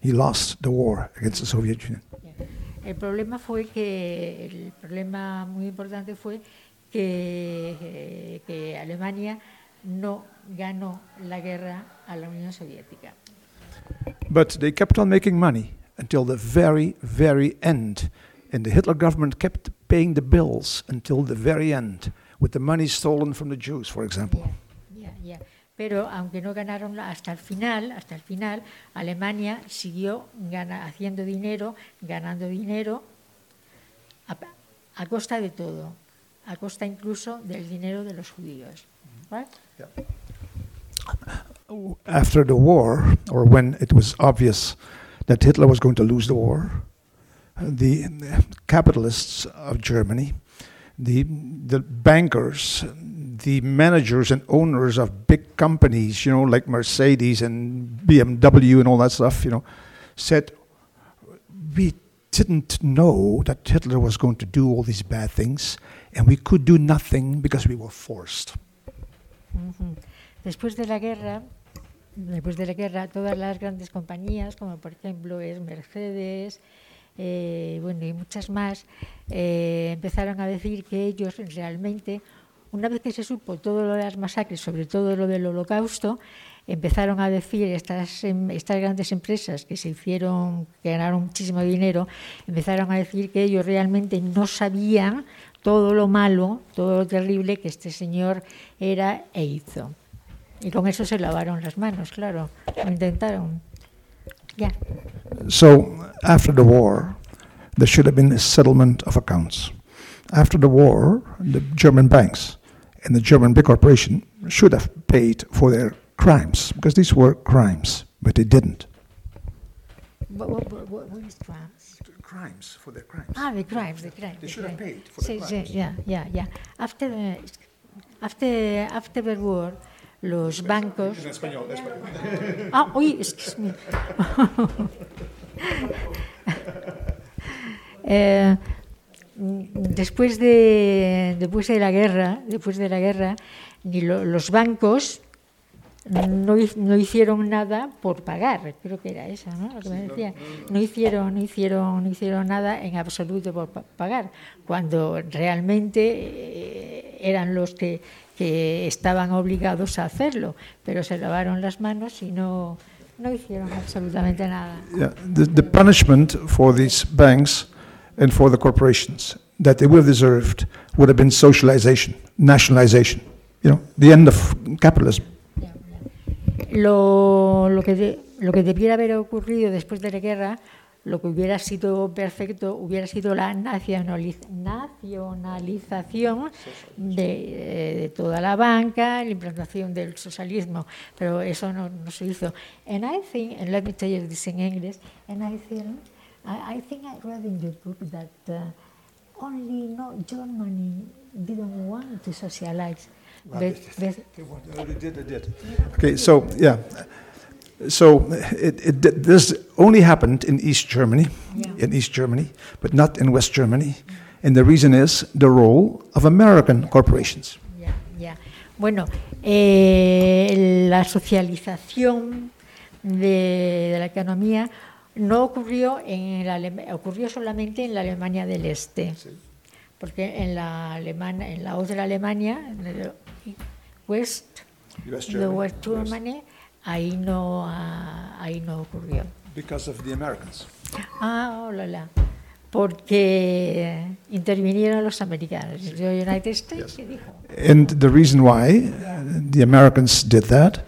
Speaker 3: He lost the war against the Soviet Union.
Speaker 4: El problema fue que el problema muy importante fue que, que Alemania no ganó la guerra a la Unión Soviética.
Speaker 3: But they kept on making money until the very, very end. And the Hitler government kept paying the bills until the very end, with the money stolen from the Jews, for example.
Speaker 4: Ya. Pero aunque no ganaron hasta el final, hasta el final, Alemania siguió gana- haciendo dinero, ganando dinero a, a costa de todo, a costa incluso del dinero de los judíos. Right?
Speaker 3: After the war, or when it was obvious that Hitler was going to lose the war, the capitalists of Germany, the, the bankers, the managers and owners of big companies, you know, like Mercedes and BMW and all that stuff, you know, said, we didn't know that Hitler was going to do all these bad things, and we could do nothing because we were forced.
Speaker 4: Después de la guerra, después de la guerra, todas las grandes compañías, como por ejemplo es Mercedes, eh, bueno y muchas más, eh, empezaron a decir que ellos realmente, una vez que se supo todo lo de las masacres, sobre todo lo del Holocausto, empezaron a decir estas, em- estas grandes empresas que se hicieron, que ganaron muchísimo dinero, empezaron a decir que ellos realmente no sabían todo lo malo, todo lo terrible que este señor era e hizo. Y con eso se lavaron las manos, claro, lo intentaron. Ya.
Speaker 3: So, after the war, there should have been a settlement of accounts. After the war, the German banks and the German big corporation should have paid for their crimes, because these were crimes, but they didn't.
Speaker 4: What, what, what, is crimes?
Speaker 3: Crimes for their crimes.
Speaker 4: Ah, the crimes, the crimes.
Speaker 3: They
Speaker 4: the
Speaker 3: should have paid for the crimes.
Speaker 4: sí, yeah, yeah, yeah. After, the, after, after the war, los bancos... *laughs* Ah, oye, excuse me. Mm, *laughs* después de después de la guerra, después de la guerra, ni lo- los bancos no, no, hicieron nada por pagar, creo que era esa, ¿no? Lo que me decía. No hicieron, no hicieron, no hicieron nada en absoluto por pagar, cuando realmente eh, eran los que, que estaban obligados a hacerlo, pero se lavaron las manos y no, no hicieron absolutamente nada.
Speaker 3: Yeah, the, the punishment for these banks and for the corporations that they would have deserved would have been socialization, nationalization, you know, the end of capitalism.
Speaker 4: Lo, lo, que de, lo que debiera haber ocurrido después de la guerra, lo que hubiera sido perfecto, hubiera sido la nacionalización de, de toda la banca, la implantación del socialismo, pero eso no, no se hizo. And I think, and let me tell you this in English, and I think, I, I think I read in the book that uh, only not Germany didn't want to socialize.
Speaker 3: but Okay, so yeah, so it, it, this only happened in East Germany, yeah. in East Germany, but not in West Germany, and the reason is the role of American corporations.
Speaker 4: Yeah, yeah. Bueno, eh, la socialización de, de, la economía no ocurrió en la, ocurrió solamente en la Alemania del Este. Sí porque en la, Alemania, en la otra Alemania, en el West, the West Germany, ahí no, uh, ahí no ocurrió.
Speaker 3: Because of the Americans.
Speaker 4: Ah, oh, la, la. Porque intervinieron los americanos, the United States. Yes.
Speaker 3: And the reason why the Americans did that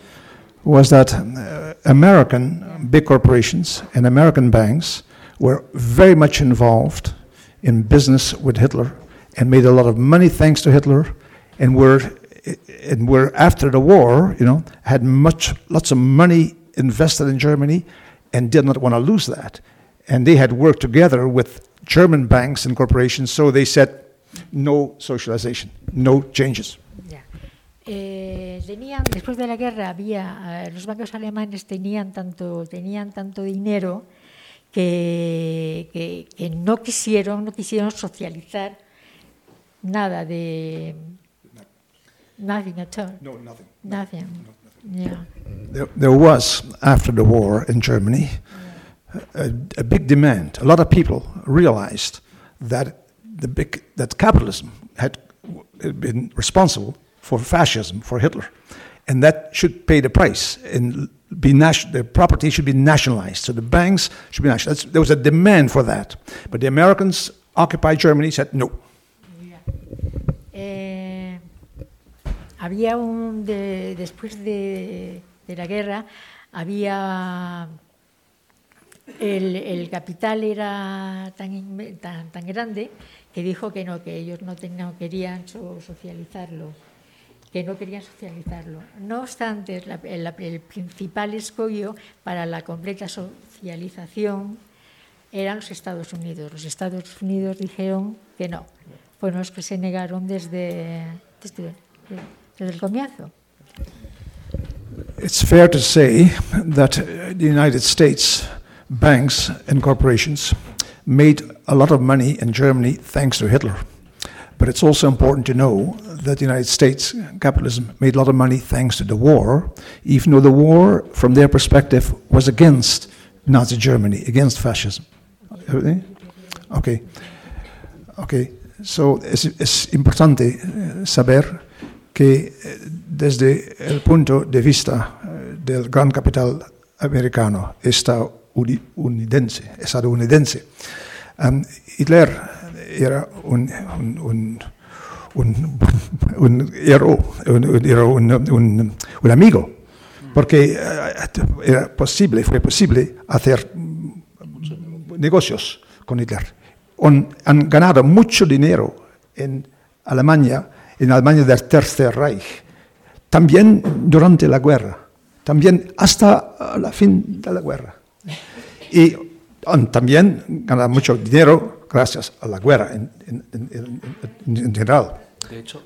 Speaker 3: was that uh, American big corporations and American banks were very much involved in business with Hitler and made a lot of money thanks to Hitler, and were and were after the war, you know, had much lots of money invested in Germany, and did not want to lose that, and they had worked together with German banks and corporations, so they said no socialization, no changes.
Speaker 4: Eh, tenían después de la guerra había eh, los bancos alemanes tenían tanto tenían tanto dinero que, que, que no quisieron no quisieron socializar nada de nothing at all.
Speaker 3: No, nothing.
Speaker 4: Nothing. No, yeah.
Speaker 3: There, there, was after the war in Germany a, a, big demand. A lot of people realized that the big that capitalism had been responsible for fascism, for Hitler, and that should pay the price and be nation, the property should be nationalized. So the banks should be nationalized. There was a demand for that, but the Americans occupied Germany said no.
Speaker 4: Eh, había un, de, después de, de, la guerra, había el, el capital era tan, tan, tan, grande que dijo que no, que ellos no, no querían socializarlo, que no querían socializarlo. No obstante, la, el, el principal escollo para la completa socialización eran los Estados Unidos. Los Estados Unidos dijeron que no fueron los que se negaron desde, desde, desde el comienzo.
Speaker 3: It's fair to say that the United States banks and corporations made a lot of money in Germany thanks to Hitler. But it's also important to know that the United States capitalism made a lot of money thanks to the war, even though the war, from their perspective, was against Nazi Germany, against fascism. Okay. Okay. So, es, es, importante eh, saber que eh, desde el punto de vista eh, del gran capital americano, estadounidense, estadounidense um, Hitler era un, un, un, un, héroe, un, amigo, porque era posible, fue posible hacer negocios con Hitler. Han ganado mucho dinero en Alemania, en Alemania del Tercer Reich, también durante la guerra, también hasta la fin de la guerra. Y también ganado mucho dinero gracias a la guerra en, en, en, en general.
Speaker 2: De hecho,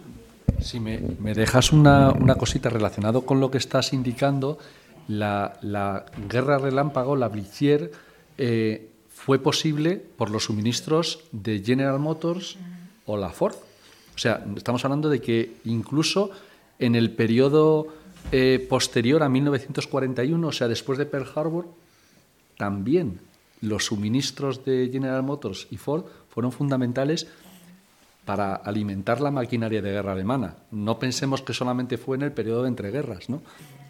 Speaker 2: si me, dejas una, una, cosita relacionado con lo que estás indicando, la, la guerra relámpago, la Blitzier, eh, fue posible por los suministros de General Motors o la Ford. O sea, estamos hablando de que incluso en el periodo eh, posterior a 1941, o sea, después de Pearl Harbor, también los suministros de General Motors y Ford fueron fundamentales para alimentar la maquinaria de guerra alemana. No pensemos que solamente fue en el periodo de entreguerras, ¿no?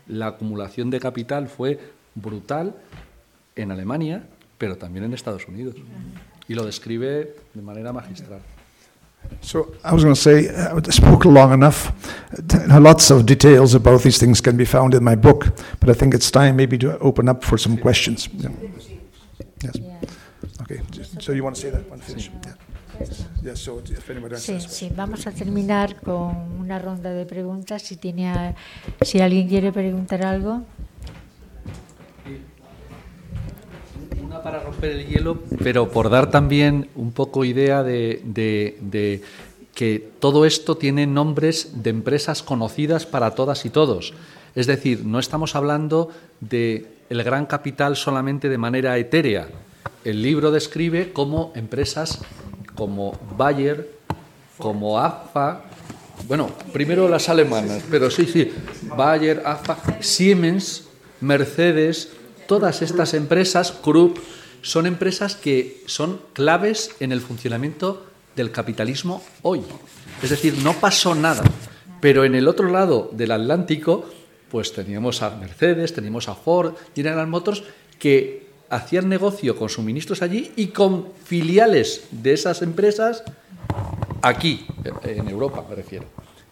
Speaker 2: La acumulación de capital fue brutal en Alemania, pero también en Estados Unidos. Y lo describe de manera magistral.
Speaker 3: So I was going to say, I spoke long enough. Lots of details about these things can be found in my book, but I think it's time maybe to open up for some questions. Yeah. Yes. Okay. So you want to say that one finish? Yeah. Yes, so if anybody
Speaker 4: Sí, sí, vamos a terminar con una ronda de preguntas. Si, tiene, a- si alguien quiere preguntar algo.
Speaker 2: Una para romper el hielo, pero por dar también un poco idea de, de- de que todo esto tiene nombres de empresas conocidas para todas y todos. Es decir, no estamos hablando de el gran capital solamente de manera etérea. El libro describe cómo empresas como Bayer, como AFA, bueno, primero las alemanas, pero sí, sí, Bayer, AFA, Siemens, Mercedes, todas estas empresas, Krupp, son empresas que son claves en el funcionamiento del capitalismo hoy. Es decir, no pasó nada. Pero en el otro lado del Atlántico, pues teníamos a Mercedes, teníamos a Ford, General Motors, que hacían negocio con suministros allí y con filiales de esas empresas aquí, en Europa me refiero.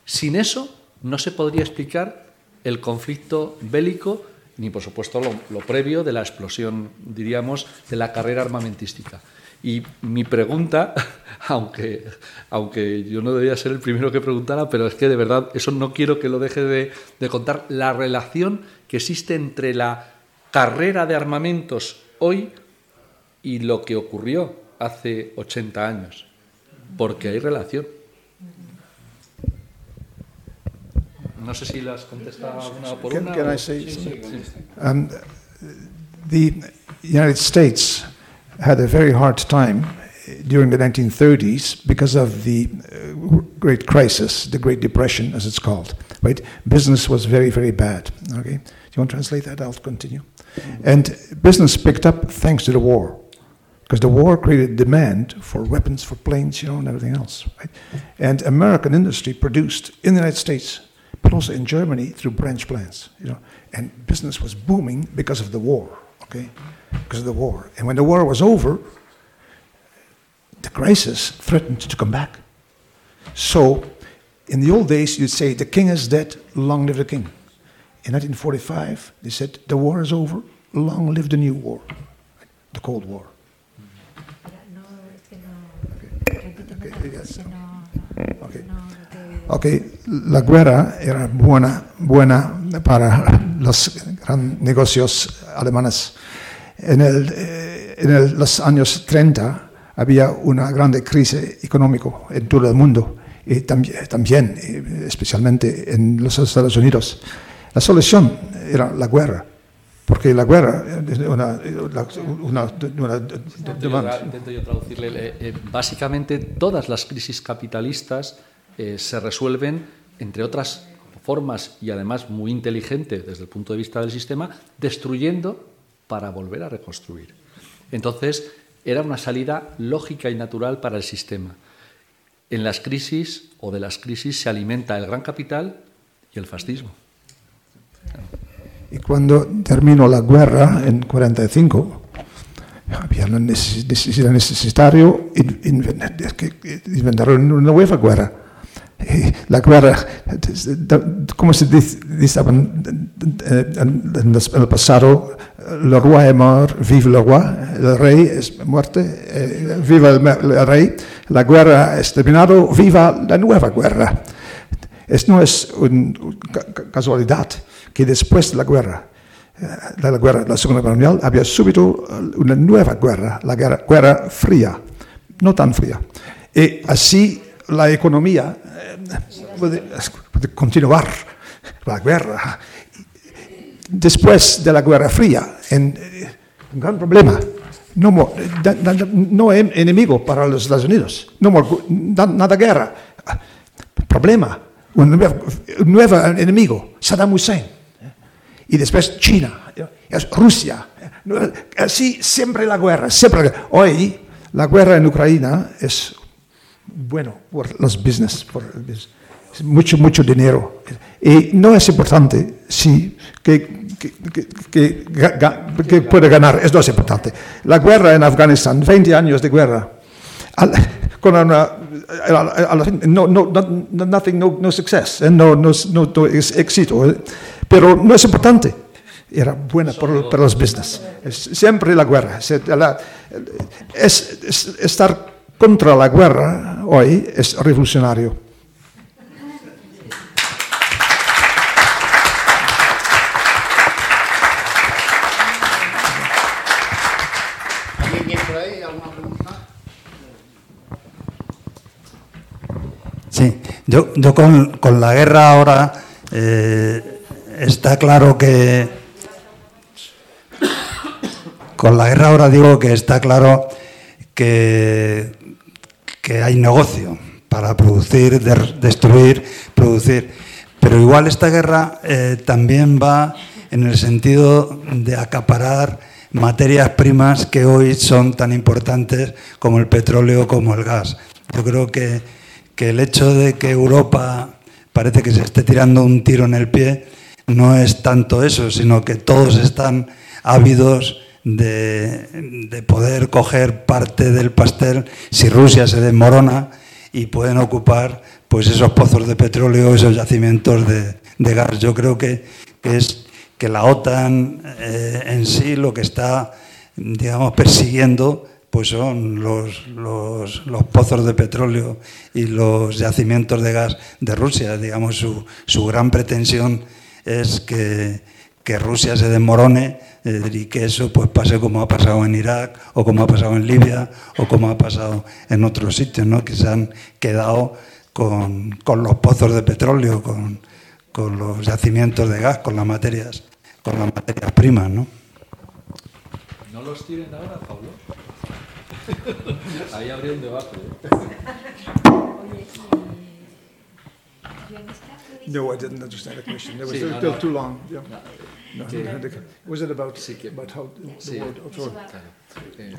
Speaker 2: Sin eso no se podría explicar el conflicto bélico ni por supuesto lo, lo previo de la explosión, diríamos, de la carrera armamentística. Y mi pregunta, *laughs* aunque, aunque yo no debía ser el primero que preguntara, pero es que de verdad eso no quiero que lo deje de, de contar, la relación que existe entre la carrera de armamentos hoy y lo que ocurrió hace 80 años, porque hay relación. No sé si las contesta una por
Speaker 3: Can,
Speaker 2: una.
Speaker 3: can
Speaker 2: o-
Speaker 3: I say
Speaker 2: sí, sí.
Speaker 3: Um, the United States had a very hard time during the 1930s because of the uh, Great Crisis, the Great Depression, as it's called. Right? Business was very, very bad. Okay, do you want to translate that? I'll continue. And business picked up thanks to the war, because the war created demand for weapons, for planes, you know, and everything else. Right? And American industry produced in the United States, but also in Germany through branch plants, you know. And business was booming because of the war. Okay, because of the war. And when the war was over, the crisis threatened to come back. So, in the old days, you'd say, the king is dead, long live the king. In 1945, they said, the war is over, long live the new war, the Cold War. Okay. Ok, la guerra era buena, buena para los grandes negocios alemanes. En, el, eh, en el- los años 30 había una grande crisis económica en todo el mundo y también, también eh, especialmente en los Estados Unidos. La solución era la guerra, porque la guerra es una, una, una
Speaker 2: Intento yo, intento traducirle. eh, eh, básicamente, todas las crisis capitalistas eh, se resuelven, entre otras formas y además muy inteligente desde el punto de vista del sistema, destruyendo para volver a reconstruir. Entonces, era una salida lógica y natural para el sistema. En las crisis o de las crisis se alimenta el gran capital y el fascismo.
Speaker 3: Y cuando terminó la guerra en 45, había necesario inventar una nueva guerra. La guerra, como se dice, en, el pasado, le roi est mort, vive le roi, el rey es muerte, eh, viva el, rey, la guerra es terminado, viva la nueva guerra. Es, no es una casualidad que después de la guerra, eh, de la guerra, la Segunda Guerra Mundial, había súbito eh, una nueva guerra, la guerra, guerra fría, no tan fría. Y así la economía eh, puede, puede continuar la guerra. Después de la Guerra Fría, en, eh, un gran problema. No, no en- enemigo para los Estados Unidos. No nada guerra. Problema un nuevo enemigo, Saddam Hussein. Y después China, Rusia. Así siempre la guerra, siempre. Hoy la guerra en Ucrania es bueno por los business, por mucho, mucho dinero. Y no es importante si que, que, que, puede ganar, es no es importante. La guerra en Afganistán, 20 años de guerra, con una, no, no, no, nothing, no, no success, no, no, no, es éxito, ¿eh? pero no es importante. Era buena para los business. siempre la guerra. es, estar contra la guerra hoy es revolucionario.
Speaker 5: Sí, yo, yo con, con, la guerra ahora eh, está claro que... Con la guerra ahora digo que está claro que, que hay negocio para producir, destruir, producir. Pero igual esta guerra eh, también va en el sentido de acaparar materias primas que hoy son tan importantes como el petróleo, como el gas. Yo creo que que el hecho de que Europa parece que se esté tirando un tiro en el pie no es tanto eso, sino que todos están ávidos de, poder coger parte del pastel si Rusia se desmorona y pueden ocupar pues esos pozos de petróleo, esos yacimientos de, gas. Yo creo que, es que la OTAN eh, en sí lo que está digamos persiguiendo pues son los, los, pozos de petróleo y los yacimientos de gas de Rusia. Digamos, su, su gran pretensión es que, que, Rusia se desmorone eh, y que eso pues, pase como ha pasado en Irak o como ha pasado en Libia o como ha pasado en otros sitios, ¿no? que se han quedado con, con los pozos de petróleo, con, con, los yacimientos de gas, con las materias, con las materias primas. ¿no?
Speaker 2: ¿No los tienen ahora, Pablo? *laughs* Ahí habría un debate. *laughs*
Speaker 3: No, I didn't understand the question. It was sí, no, no. too long. Yeah. No, was it about,
Speaker 2: sí, que,
Speaker 3: about how
Speaker 2: sí, the word authority? Claro. Eh,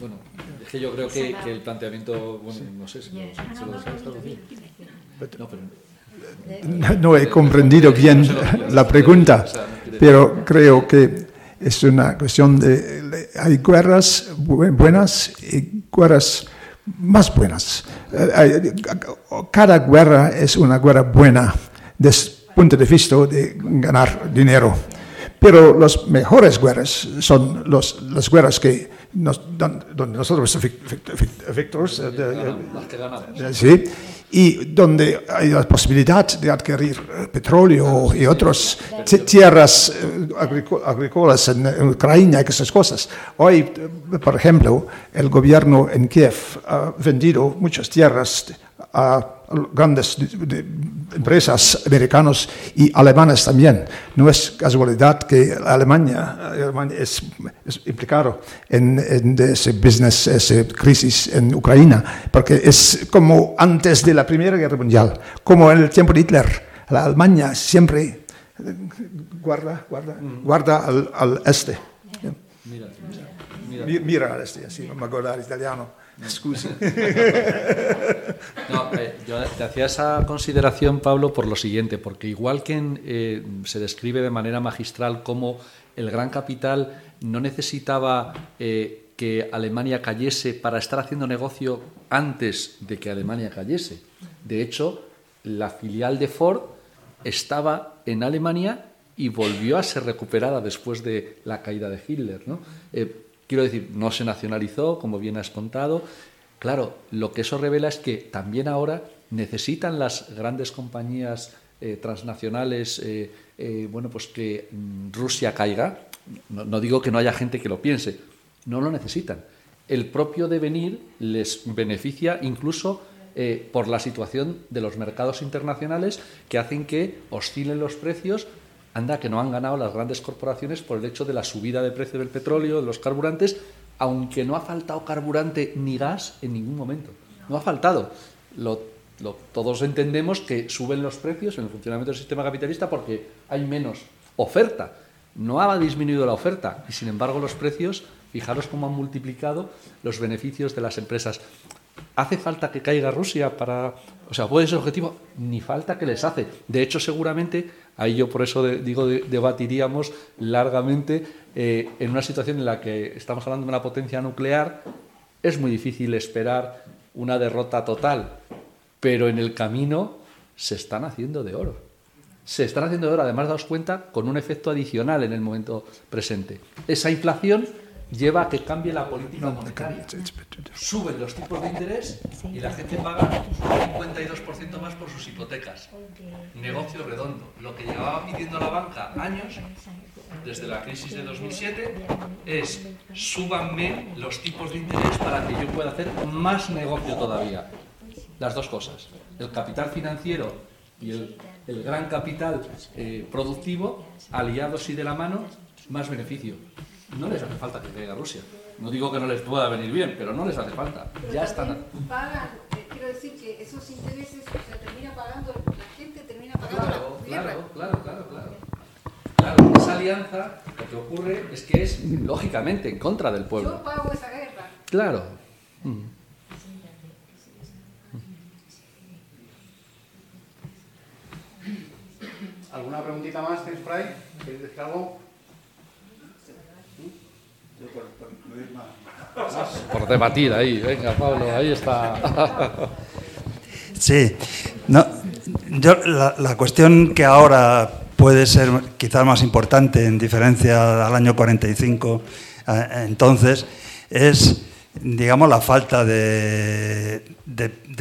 Speaker 2: bueno, es que yo creo que, que el planteamiento, bueno, no sé si lo, si lo sabes traducir. No, pero
Speaker 3: no he comprendido bien la pregunta, pero creo que es una cuestión de, hay guerras buenas y guerras más buenas. Eh, cada guerra es una guerra buena desde el punto de vista de ganar dinero. Pero las mejores guerras son los, las guerras que nos, donde nosotros victores, sí, y donde hay la posibilidad de adquirir petróleo y otras tierras eh, agrícolas en Ucrania y esas cosas. Hoy, por ejemplo, el gobierno en Kiev ha vendido muchas tierras a grandes empresas americanas y alemanas también. No es casualidad que Alemania, es, implicado en, en, ese business, esa crisis en Ucrania, porque es como antes de la Primera Guerra Mundial, como en el tiempo de Hitler. La Alemania siempre guarda, guarda, guarda al, al este. Mira, mira, mira. al este, así, no me acuerdo italiano. Excusa. *laughs*
Speaker 2: No, eh, yo te hacía esa consideración, Pablo, por lo siguiente, porque igual que eh, se describe de manera magistral cómo el gran capital no necesitaba eh, que Alemania cayese para estar haciendo negocio antes de que Alemania cayese. De hecho, la filial de Ford estaba en Alemania y volvió a ser recuperada después de la caída de Hitler. ¿no? Quiero decir, no se nacionalizó, como bien has contado. Claro, lo que eso revela es que también ahora necesitan las grandes compañías eh, transnacionales, eh, eh, bueno, pues que mm, Rusia caiga. No, digo que no haya gente que lo piense, no lo necesitan. El propio devenir les beneficia incluso por la situación de los mercados internacionales que hacen que oscilen los precios Anda, que no han ganado las grandes corporaciones por el hecho de la subida de precio del petróleo, de los carburantes, aunque no ha faltado carburante ni gas en ningún momento. No ha faltado. Lo, todos entendemos que suben los precios en el funcionamiento del sistema capitalista porque hay menos oferta. No ha disminuido la oferta y, sin embargo, los precios, fijaros cómo han multiplicado los beneficios de las empresas. ¿Hace falta que caiga Rusia para... O sea, ¿puede ser objetivo? Ni falta que les hace. De hecho, seguramente, ahí yo por eso digo, debatiríamos largamente eh, en una situación en la que estamos hablando de una potencia nuclear, es muy difícil esperar una derrota total, pero en el camino se están haciendo de oro. Se están haciendo de oro, además daos cuenta, con un efecto adicional en el momento presente. Esa inflación lleva a que cambie la política monetaria. Suben los tipos de interés y la gente paga un 52% más por sus hipotecas. Negocio redondo. Lo que llevaba pidiendo la banca años, desde la crisis de 2007, es súbanme los tipos de interés para que yo pueda hacer más negocio todavía. Las dos cosas. El capital financiero y el, gran capital eh, productivo, aliados y de la mano, más beneficio no les hace falta que caiga Rusia. No digo que no les pueda venir bien, pero no les hace falta. ya están.
Speaker 6: Pagan, eh, quiero decir que esos intereses se termina pagando, la gente termina pagando.
Speaker 2: Claro, claro, claro, claro, claro. esa alianza lo que ocurre es que es lógicamente en contra del pueblo.
Speaker 6: Yo pago esa guerra.
Speaker 2: Claro. Mm.
Speaker 1: ¿Alguna preguntita más Por
Speaker 2: debatir ahí, venga Pablo, ahí está.
Speaker 5: Sí, no, yo, la, cuestión que ahora puede ser quizás más importante en diferencia al año 45, eh, entonces, es, digamos, la falta de,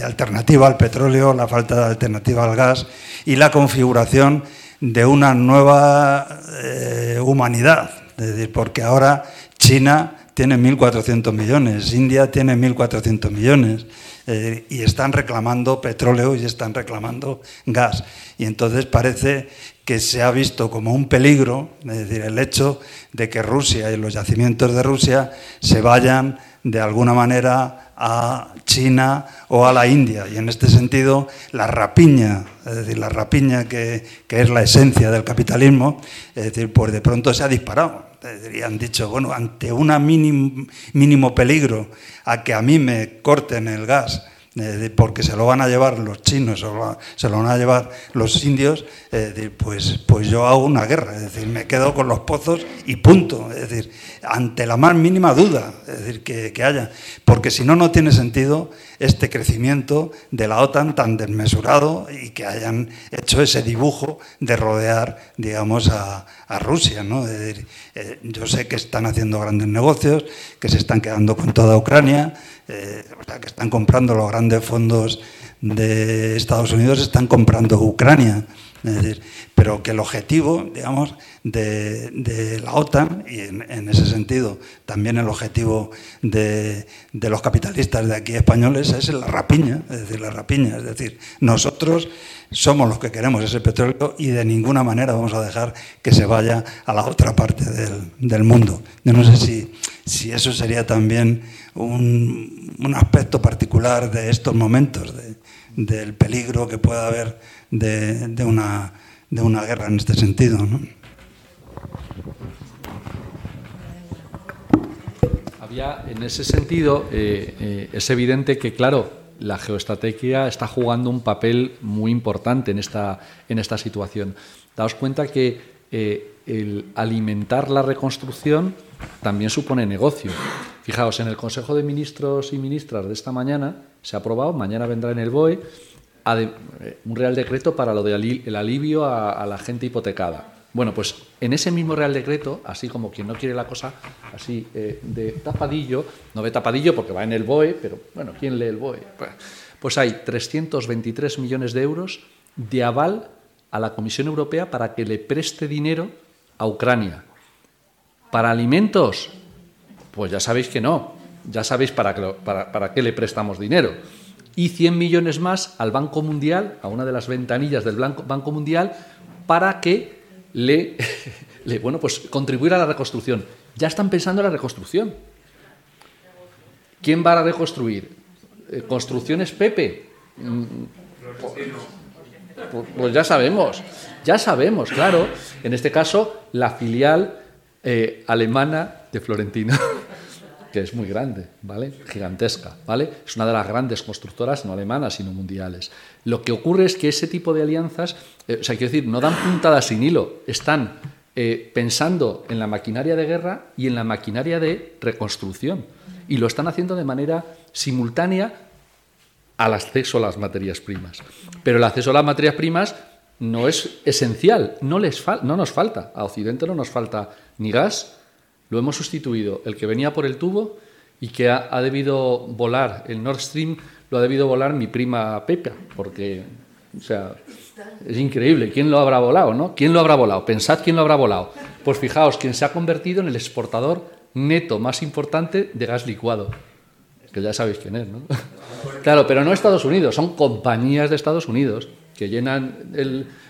Speaker 5: alternativa al petróleo, la falta de alternativa al gas y la configuración de una nueva eh, humanidad. Es decir, porque ahora China tiene 1.400 millones, India tiene 1.400 millones eh, y están reclamando petróleo y están reclamando gas. Y entonces parece que se ha visto como un peligro, es decir, el hecho de que Rusia y los yacimientos de Rusia se vayan de alguna manera a China o a la India. Y en este sentido, la rapiña, es decir, la rapiña que, que es la esencia del capitalismo, es decir, pues de pronto se ha disparado han dicho, bueno, ante un mínimo, peligro a que a mí me corten el gas, eh, porque se lo van a llevar los chinos o se lo van a llevar los indios, pues, pues yo hago una guerra, es decir, me quedo con los pozos y punto, es decir, ante la más mínima duda es decir, que, que haya, porque si no, no tiene sentido este crecimiento de la OTAN tan desmesurado y que hayan hecho ese dibujo de rodear, digamos, a, Rusia. ¿no? Eh, yo sé que están haciendo grandes negocios, que se están quedando con toda Ucrania, eh, que están comprando los grandes fondos de Estados Unidos, están comprando Ucrania. Es decir, pero que el objetivo, digamos, de, la OTAN, y en, ese sentido también el objetivo de, los capitalistas de aquí españoles es la rapiña, es decir, la rapiña, es decir, nosotros somos los que queremos ese petróleo y de ninguna manera vamos a dejar que se vaya a la otra parte del, mundo. Yo no sé si, si eso sería también un, un aspecto particular de estos momentos, del peligro que pueda haber de, una, guerra en este sentido.
Speaker 2: Había, en ese sentido, eh, eh, es evidente que, claro, la geoestrategia está jugando un papel muy importante en esta, en esta situación. Daos cuenta que eh, el alimentar la reconstrucción también supone negocio. Fijaos, en el Consejo de Ministros y Ministras de esta mañana se ha aprobado, mañana vendrá en el BOE, un real decreto para lo del alivio a, la gente hipotecada. Bueno, pues en ese mismo Real Decreto, así como quien no quiere la cosa así eh, de tapadillo, no ve tapadillo porque va en el BOE, pero bueno, ¿quién lee el BOE? Pues, pues hay 323 millones de euros de aval a la Comisión Europea para que le preste dinero a Ucrania. ¿Para alimentos? Pues ya sabéis que no. Ya sabéis para para qué le prestamos dinero y 100 millones más al Banco Mundial, a una de las ventanillas del Banco Mundial, para que *laughs* le, bueno, pues contribuir a la reconstrucción. Ya están pensando en la reconstrucción. ¿Quién va a reconstruir? Eh, ¿Construcciones Pepe? Mm, Pues, pues ya sabemos, ya sabemos, claro. En este caso, la filial eh, alemana de Florentino, *laughs* que es muy grande, ¿vale? Gigantesca, ¿vale? Es una de las grandes constructoras, no alemanas, sino mundiales. Lo que ocurre es que ese tipo de alianzas, eh, o sea, quiero decir, no dan puntadas sin hilo, están eh, pensando en la maquinaria de guerra y en la maquinaria de reconstrucción. Y lo están haciendo de manera simultánea al acceso a las materias primas. Pero el acceso a las materias primas no es esencial, no, les no nos falta. A Occidente no nos falta ni gas, lo hemos sustituido. El que venía por el tubo y que ha, debido volar, el Nord Stream lo ha debido volar mi prima Pepa, porque, o sea, es increíble. ¿Quién lo habrá volado, no? ¿Quién lo habrá volado? Pensad quién lo habrá volado. Pues fijaos, quien se ha convertido en el exportador neto más importante de gas licuado. Que ya sabéis quién es, ¿no? *laughs* Claro, pero no Estados Unidos, son compañías de Estados Unidos que llenan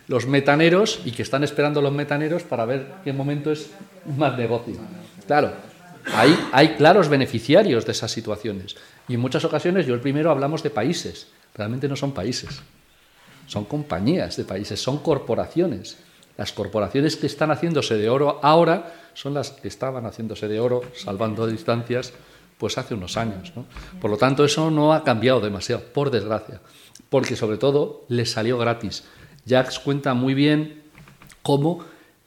Speaker 2: los metaneros y que están esperando los metaneros para ver qué momento es más negocio. Claro, hay, claros beneficiarios de esas situaciones. Y en muchas ocasiones, yo el primero hablamos de países, realmente no son países, son compañías de países, son corporaciones. Las corporaciones que están haciéndose de oro ahora son las que estaban haciéndose de oro, salvando distancias, pues hace unos años. ¿no? Por lo tanto, eso no ha cambiado demasiado, por desgracia, porque sobre todo les salió gratis. Jacques cuenta muy bien cómo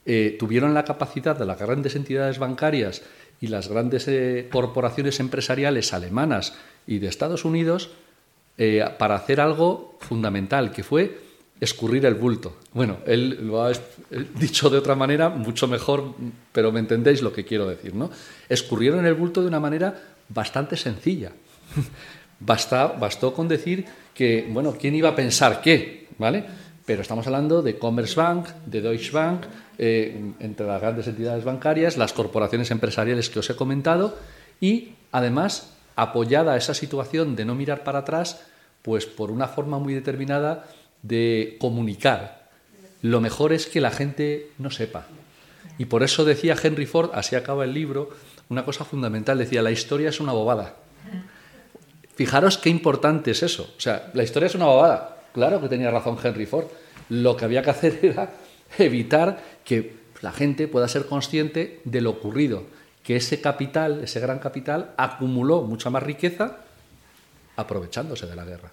Speaker 2: eh, tuvieron la capacidad de las grandes entidades bancarias y las grandes eh, corporaciones empresariales alemanas y de Estados Unidos eh, para hacer algo fundamental, que fue escurrir el bulto. Bueno, él lo ha *laughs* dicho de otra manera, mucho mejor, pero me entendéis lo que quiero decir, ¿no? Escurrieron el bulto de una manera bastante sencilla. *laughs* Basta, bastó con decir que, bueno, ¿quién iba a pensar qué? ¿Vale? Pero estamos hablando de Commerzbank, de Deutsche Bank, eh, entre las grandes entidades bancarias, las corporaciones empresariales que os he comentado, y además, apoyada esa situación de no mirar para atrás, pues por una forma muy determinada de comunicar. Lo mejor es que la gente no sepa. Y por eso decía Henry Ford, así acaba el libro, una cosa fundamental, decía, la historia es una bobada. Fijaros qué importante es eso. O sea, la historia es una bobada. Claro que tenía razón Henry Ford. Lo que había que hacer *laughs* era evitar que la gente pueda ser consciente de lo ocurrido, que ese capital, ese gran capital, acumuló mucha más riqueza aprovechándose de la guerra.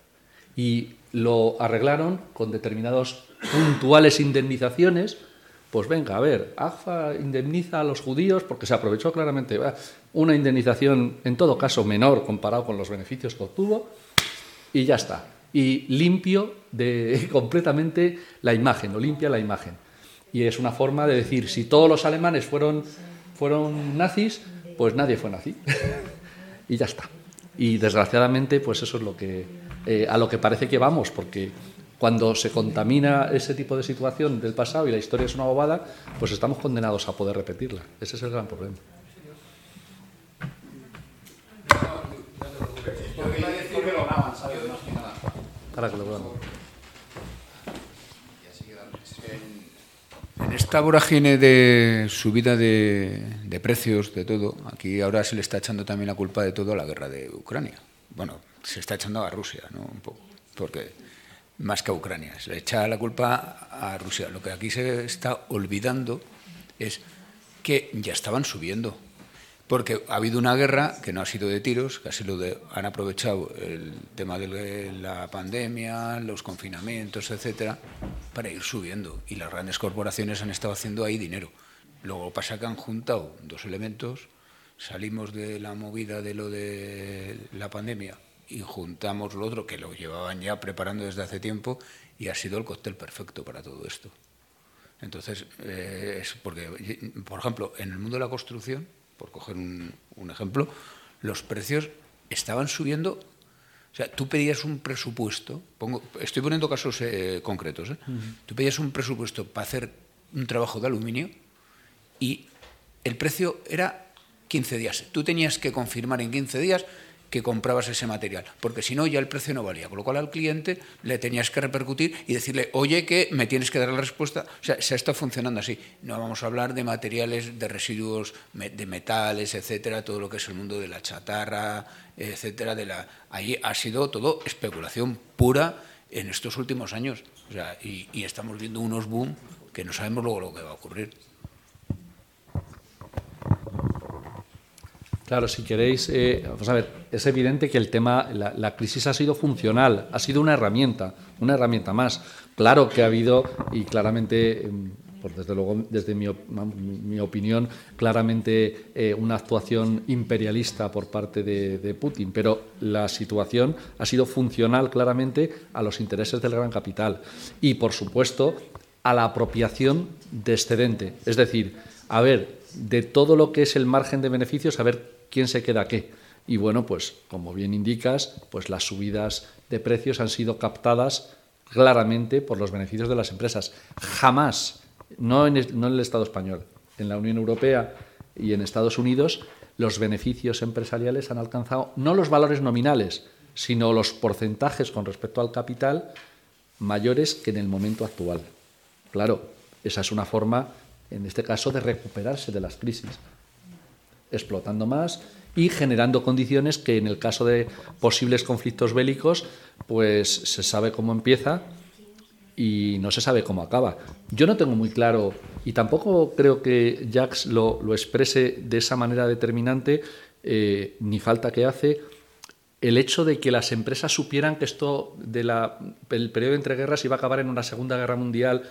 Speaker 2: Y lo arreglaron con determinados puntuales indemnizaciones. Pues venga, a ver, AFA indemniza a los judíos porque se aprovechó claramente una indemnización, en todo caso, menor comparado con los beneficios que obtuvo, y ya está. Y limpio de, *laughs* completamente la imagen, o limpia la imagen. Y es una forma de decir, si todos los alemanes fueron, fueron nazis, pues nadie fue nazi. *laughs* y ya está. Y desgraciadamente, pues eso es lo que, eh, a lo que parece que vamos, porque cuando se contamina ese tipo de situación del pasado y la historia es una bobada, pues estamos condenados a poder repetirla. Ese es el gran problema.
Speaker 7: En esta vorágine de subida de, de precios, de todo, aquí ahora se le está echando también la culpa de todo a la guerra de Ucrania. Bueno, se está echando a Rusia, ¿no? Un poco, porque más que a Ucrania, se le echa la culpa a Rusia. Lo que aquí se está olvidando es que ya estaban subiendo. Porque ha habido una guerra que no ha sido de tiros, que ha sido de, han aprovechado el tema de la pandemia, los confinamientos, etcétera, para ir subiendo. Y las grandes corporaciones han estado haciendo ahí dinero. Luego pasa que han juntado dos elementos, salimos de la movida de lo de la pandemia y juntamos lo otro que lo llevaban ya preparando desde hace tiempo y ha sido el cóctel perfecto para todo esto. Entonces, eh, es porque, por ejemplo, en el mundo de la construcción, por coger un, un, ejemplo, los precios estaban subiendo. O sea, tú pedías un presupuesto, pongo, estoy poniendo casos eh, concretos, ¿eh? Uh -huh. tú pedías un presupuesto para hacer un trabajo de aluminio y el precio era 15 días. Tú tenías que confirmar en 15 días que comprabas ese material, porque si no ya el precio no valía. Con lo cual al cliente le tenías que repercutir y decirle, oye, que me tienes que dar la respuesta. O sea, se está funcionando así. No vamos a hablar de materiales, de residuos, de metales, etcétera, todo lo que es el mundo de la chatarra, etcétera. De la... Allí ha sido todo especulación pura en estos últimos años. O sea, y, y estamos viendo unos boom que no sabemos luego lo que va a ocurrir.
Speaker 2: Claro, si queréis, eh, vamos a ver, es evidente que el tema, la, crisis ha sido funcional, ha sido una herramienta, una herramienta más. Claro que ha habido, y claramente, pues desde luego, desde mi, mi opinión, claramente eh, una actuación imperialista por parte de, de, Putin, pero la situación ha sido funcional claramente a los intereses del gran capital y, por supuesto, a la apropiación de excedente. Es decir, a ver, de todo lo que es el margen de beneficios, a ver quién se queda qué. Y bueno, pues como bien indicas, pues las subidas de precios han sido captadas claramente por los beneficios de las empresas. Jamás, no en, el, no en el Estado español, en la Unión Europea y en Estados Unidos, los beneficios empresariales han alcanzado no los valores nominales, sino los porcentajes con respecto al capital mayores que en el momento actual. Claro, esa es una forma, en este caso, de recuperarse de las crisis explotando más y generando condiciones que en el caso de posibles conflictos bélicos pues se sabe cómo empieza y no se sabe cómo acaba. Yo no tengo muy claro y tampoco creo que Jax lo, lo exprese de esa manera determinante, eh, ni falta que hace, el hecho de que las empresas supieran que esto del periodo entre guerras iba a acabar en una Segunda Guerra Mundial.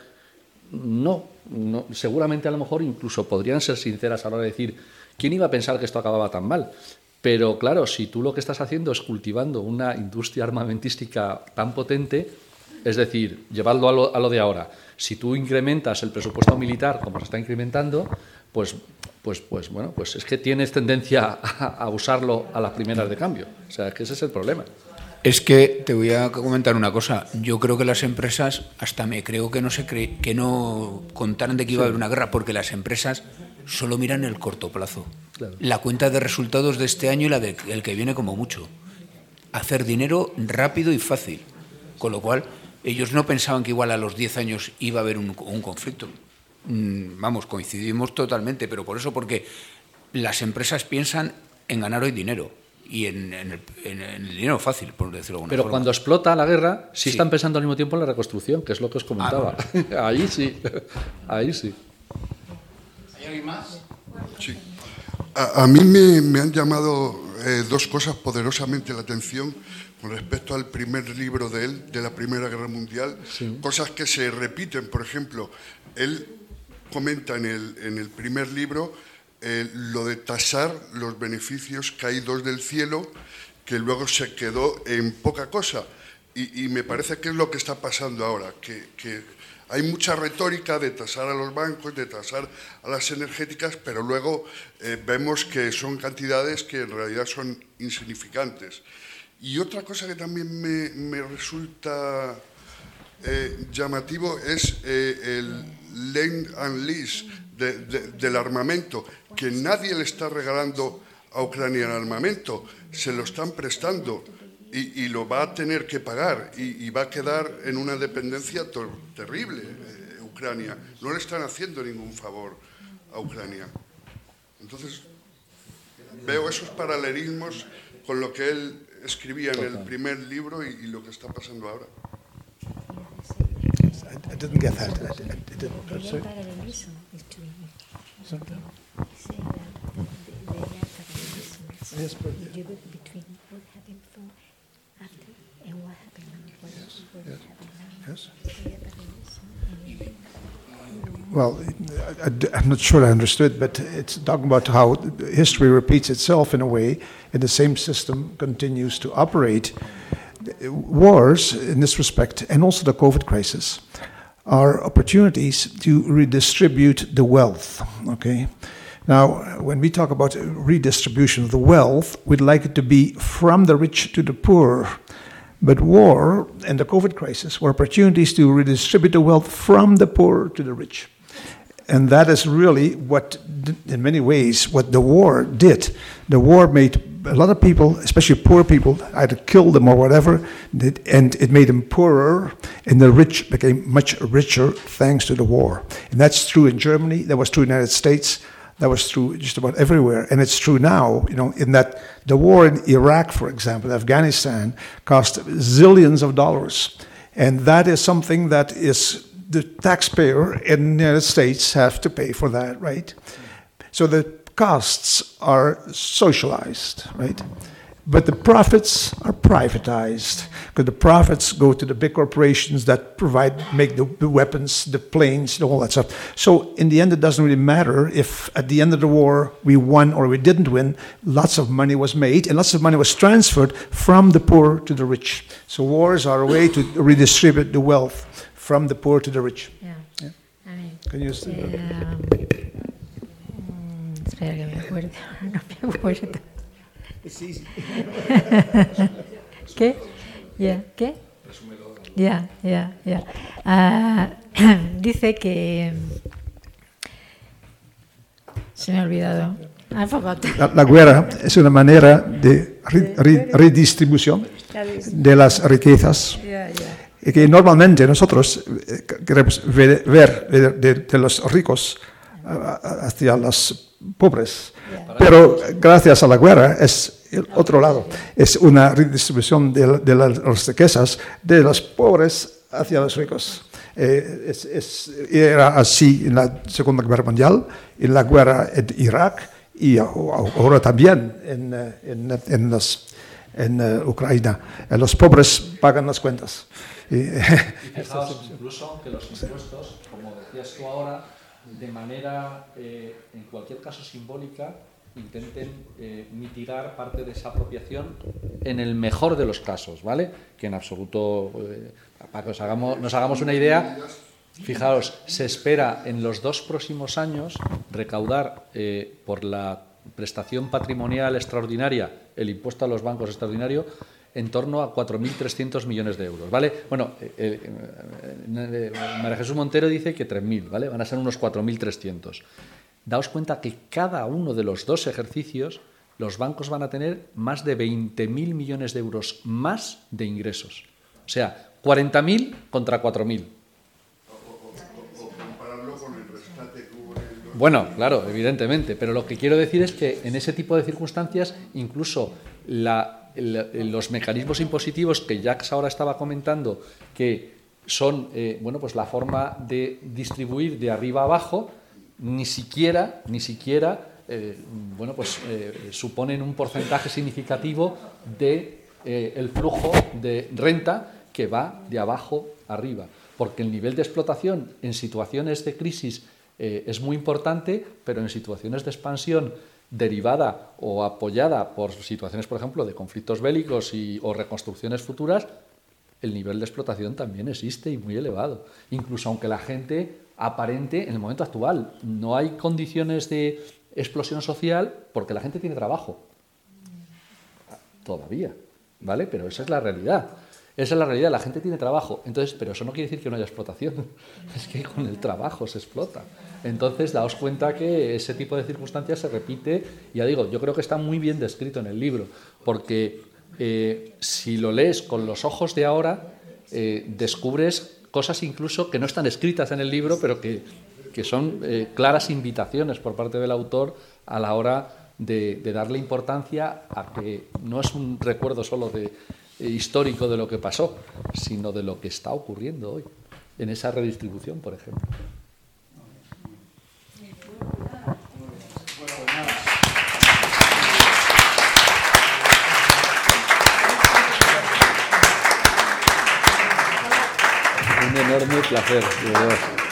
Speaker 2: No, no, seguramente a lo mejor incluso podrían ser sinceras a la hora de decir, ¿Quién iba a pensar que esto acababa tan mal? Pero claro, si tú lo que estás haciendo es cultivando una industria armamentística tan potente, es decir, llevarlo a lo, a lo de ahora, si tú incrementas el presupuesto militar como se está incrementando, pues, pues, pues, bueno, pues es que tienes tendencia a, a usarlo a las primeras de cambio. O sea, que ese es el problema.
Speaker 7: Es que te voy a comentar una cosa. Yo creo que las empresas, hasta me creo que no se cree, que no contaran de que iba a haber una guerra, porque las empresas solo miran el corto plazo. Claro. La cuenta de resultados de este año y la del de, que viene como mucho. Hacer dinero rápido y fácil. Con lo cual, ellos no pensaban que igual a los 10 años iba a haber un, un conflicto. Mm, vamos, coincidimos totalmente, pero por eso, porque las empresas piensan en ganar hoy dinero y en, en, el, en, el, dinero fácil, por decirlo de alguna
Speaker 2: Pero
Speaker 7: forma.
Speaker 2: cuando explota la guerra, sí, sí, están pensando al mismo tiempo en la reconstrucción, que es lo que os comentaba. Ah, no. *laughs* Ahí sí, ahí sí.
Speaker 1: ¿Hay alguien más?
Speaker 8: Sí. A, a mí me, me, han llamado eh, dos cosas poderosamente la atención con respecto al primer libro de él, de la Primera Guerra Mundial, sí. cosas que se repiten. Por ejemplo, él comenta en el, en el primer libro eh, lo de tasar los beneficios caídos del cielo, que luego se quedó en poca cosa. Y, me parece que es lo que está pasando ahora, que, hay mucha retórica de tasar a los bancos, de tasar a las energéticas, pero luego eh, vemos que son cantidades que en realidad son insignificantes. Y otra cosa que también me, me resulta eh, llamativo es el lend and lease de, de, del armamento, que nadie le está regalando a Ucrania el armamento, se lo están prestando y, y lo va a tener que pagar y, y, va a quedar en una dependencia terrible eh, Ucrania. No le están haciendo ningún favor a Ucrania. Entonces, veo esos paralelismos con lo que él escribía en el primer libro y, y lo que está pasando ahora.
Speaker 3: I didn't get that. I didn't,
Speaker 4: Yes, but, yeah. between what happened before, after, and what happened now. What
Speaker 3: yes. yes. Well, I, am not sure I understood, but it's talking about how history repeats itself in a way, and the same system continues to operate. Uh, wars, in this respect, and also the COVID crisis, are opportunities to redistribute the wealth. Okay, now when we talk about redistribution of the wealth, we'd like it to be from the rich to the poor. But war and the COVID crisis were opportunities to redistribute the wealth from the poor to the rich. And that is really what, in many ways, what the war did. The war made a lot of people, especially poor people, either killed them or whatever, and it made them poorer, and the rich became much richer thanks to the war. And that's true in Germany, that was true in the United States, that was true just about everywhere. And it's true now, you know, in that the war in Iraq, for example, Afghanistan, cost zillions of dollars. And that is something that is the taxpayer in the United States have to pay for that, right? So the costs are socialized, right? But the profits are privatized because the profits go to the big corporations that provide, make the, the weapons, the planes, all that stuff. So in the end, it doesn't really matter if at the end of the war we won or we didn't win. Lots of money was made and lots of money was transferred from the poor to the rich. So wars are a way to redistribute the wealth from the poor to the rich.
Speaker 4: Ya.
Speaker 3: Yeah.
Speaker 4: A ver,
Speaker 3: Can you
Speaker 4: eh, mm, espera que me acuerdo. *laughs* No me acuerdo. *laughs* ¿Qué? Ya, ¿Qué? Ya, ya, ya. Ah, *clears throat* dice que. Se me ha olvidado. I forgot.
Speaker 3: La, la guerra es una manera de re- re- redistribución de las riquezas y que normalmente nosotros eh, queremos ver, ver de, de- de los ricos a- a- hacia los pobres. Pero gracias a la guerra es el otro lado, es una redistribución de, de las riquezas de los pobres hacia los ricos. Eh, es- es- era así en la Segunda Guerra Mundial, en la guerra en Irak y ahora también en, eh, en, en los- en, eh, Ucrania. Eh, Los pobres pagan las cuentas. Y, *laughs*
Speaker 2: Y fijaos incluso que los impuestos, como decías tú ahora, de manera, eh, en cualquier caso simbólica, intenten eh, mitigar parte de esa apropiación en el mejor de los casos, ¿vale? Que en absoluto, eh, para que os hagamos, nos hagamos una idea, fijaos, se espera en los dos próximos años recaudar por la prestación patrimonial extraordinaria, el impuesto a los bancos extraordinario, en torno a 4.300 millones de euros, ¿vale? Bueno, eh, eh, eh, María Jesús Montero dice que 3.000, ¿vale? Van a ser unos 4.300. Daos cuenta que cada uno de los dos ejercicios los bancos van a tener más de 20.000 millones de euros más de ingresos. O sea, 40.000 contra 4.000. Bueno, claro, evidentemente, pero lo que quiero decir es que en ese tipo de circunstancias, incluso la- los mecanismos impositivos que Jacques ahora estaba comentando, que son eh, bueno, pues la forma de distribuir de arriba abajo, ni siquiera, ni siquiera eh, bueno, pues, eh, suponen un porcentaje significativo de eh, el flujo de renta que va de abajo arriba, porque el nivel de explotación en situaciones de crisis es muy importante, pero en situaciones de expansión derivada o apoyada por situaciones, por ejemplo, de conflictos bélicos y, o reconstrucciones futuras, el nivel de explotación también existe y muy elevado. Incluso aunque la gente aparente en el momento actual, no hay condiciones de explosión social porque la gente tiene trabajo. Todavía, ¿vale? Pero esa es la realidad. Esa es la realidad, la gente tiene trabajo. Entonces, pero eso no quiere decir que no haya explotación. *laughs* Es que con el trabajo se explota. Entonces, daos cuenta que ese tipo de circunstancias se repite. Ya digo, yo creo que está muy bien descrito en el libro, porque eh, si lo lees con los ojos de ahora, eh, descubres cosas incluso que no están escritas en el libro, pero que, que son eh, claras invitaciones por parte del autor a la hora de, darle importancia a que no es un recuerdo solo de, histórico de lo que pasó, sino de lo que está ocurriendo hoy, en esa redistribución, por ejemplo. Un enorme placer, de.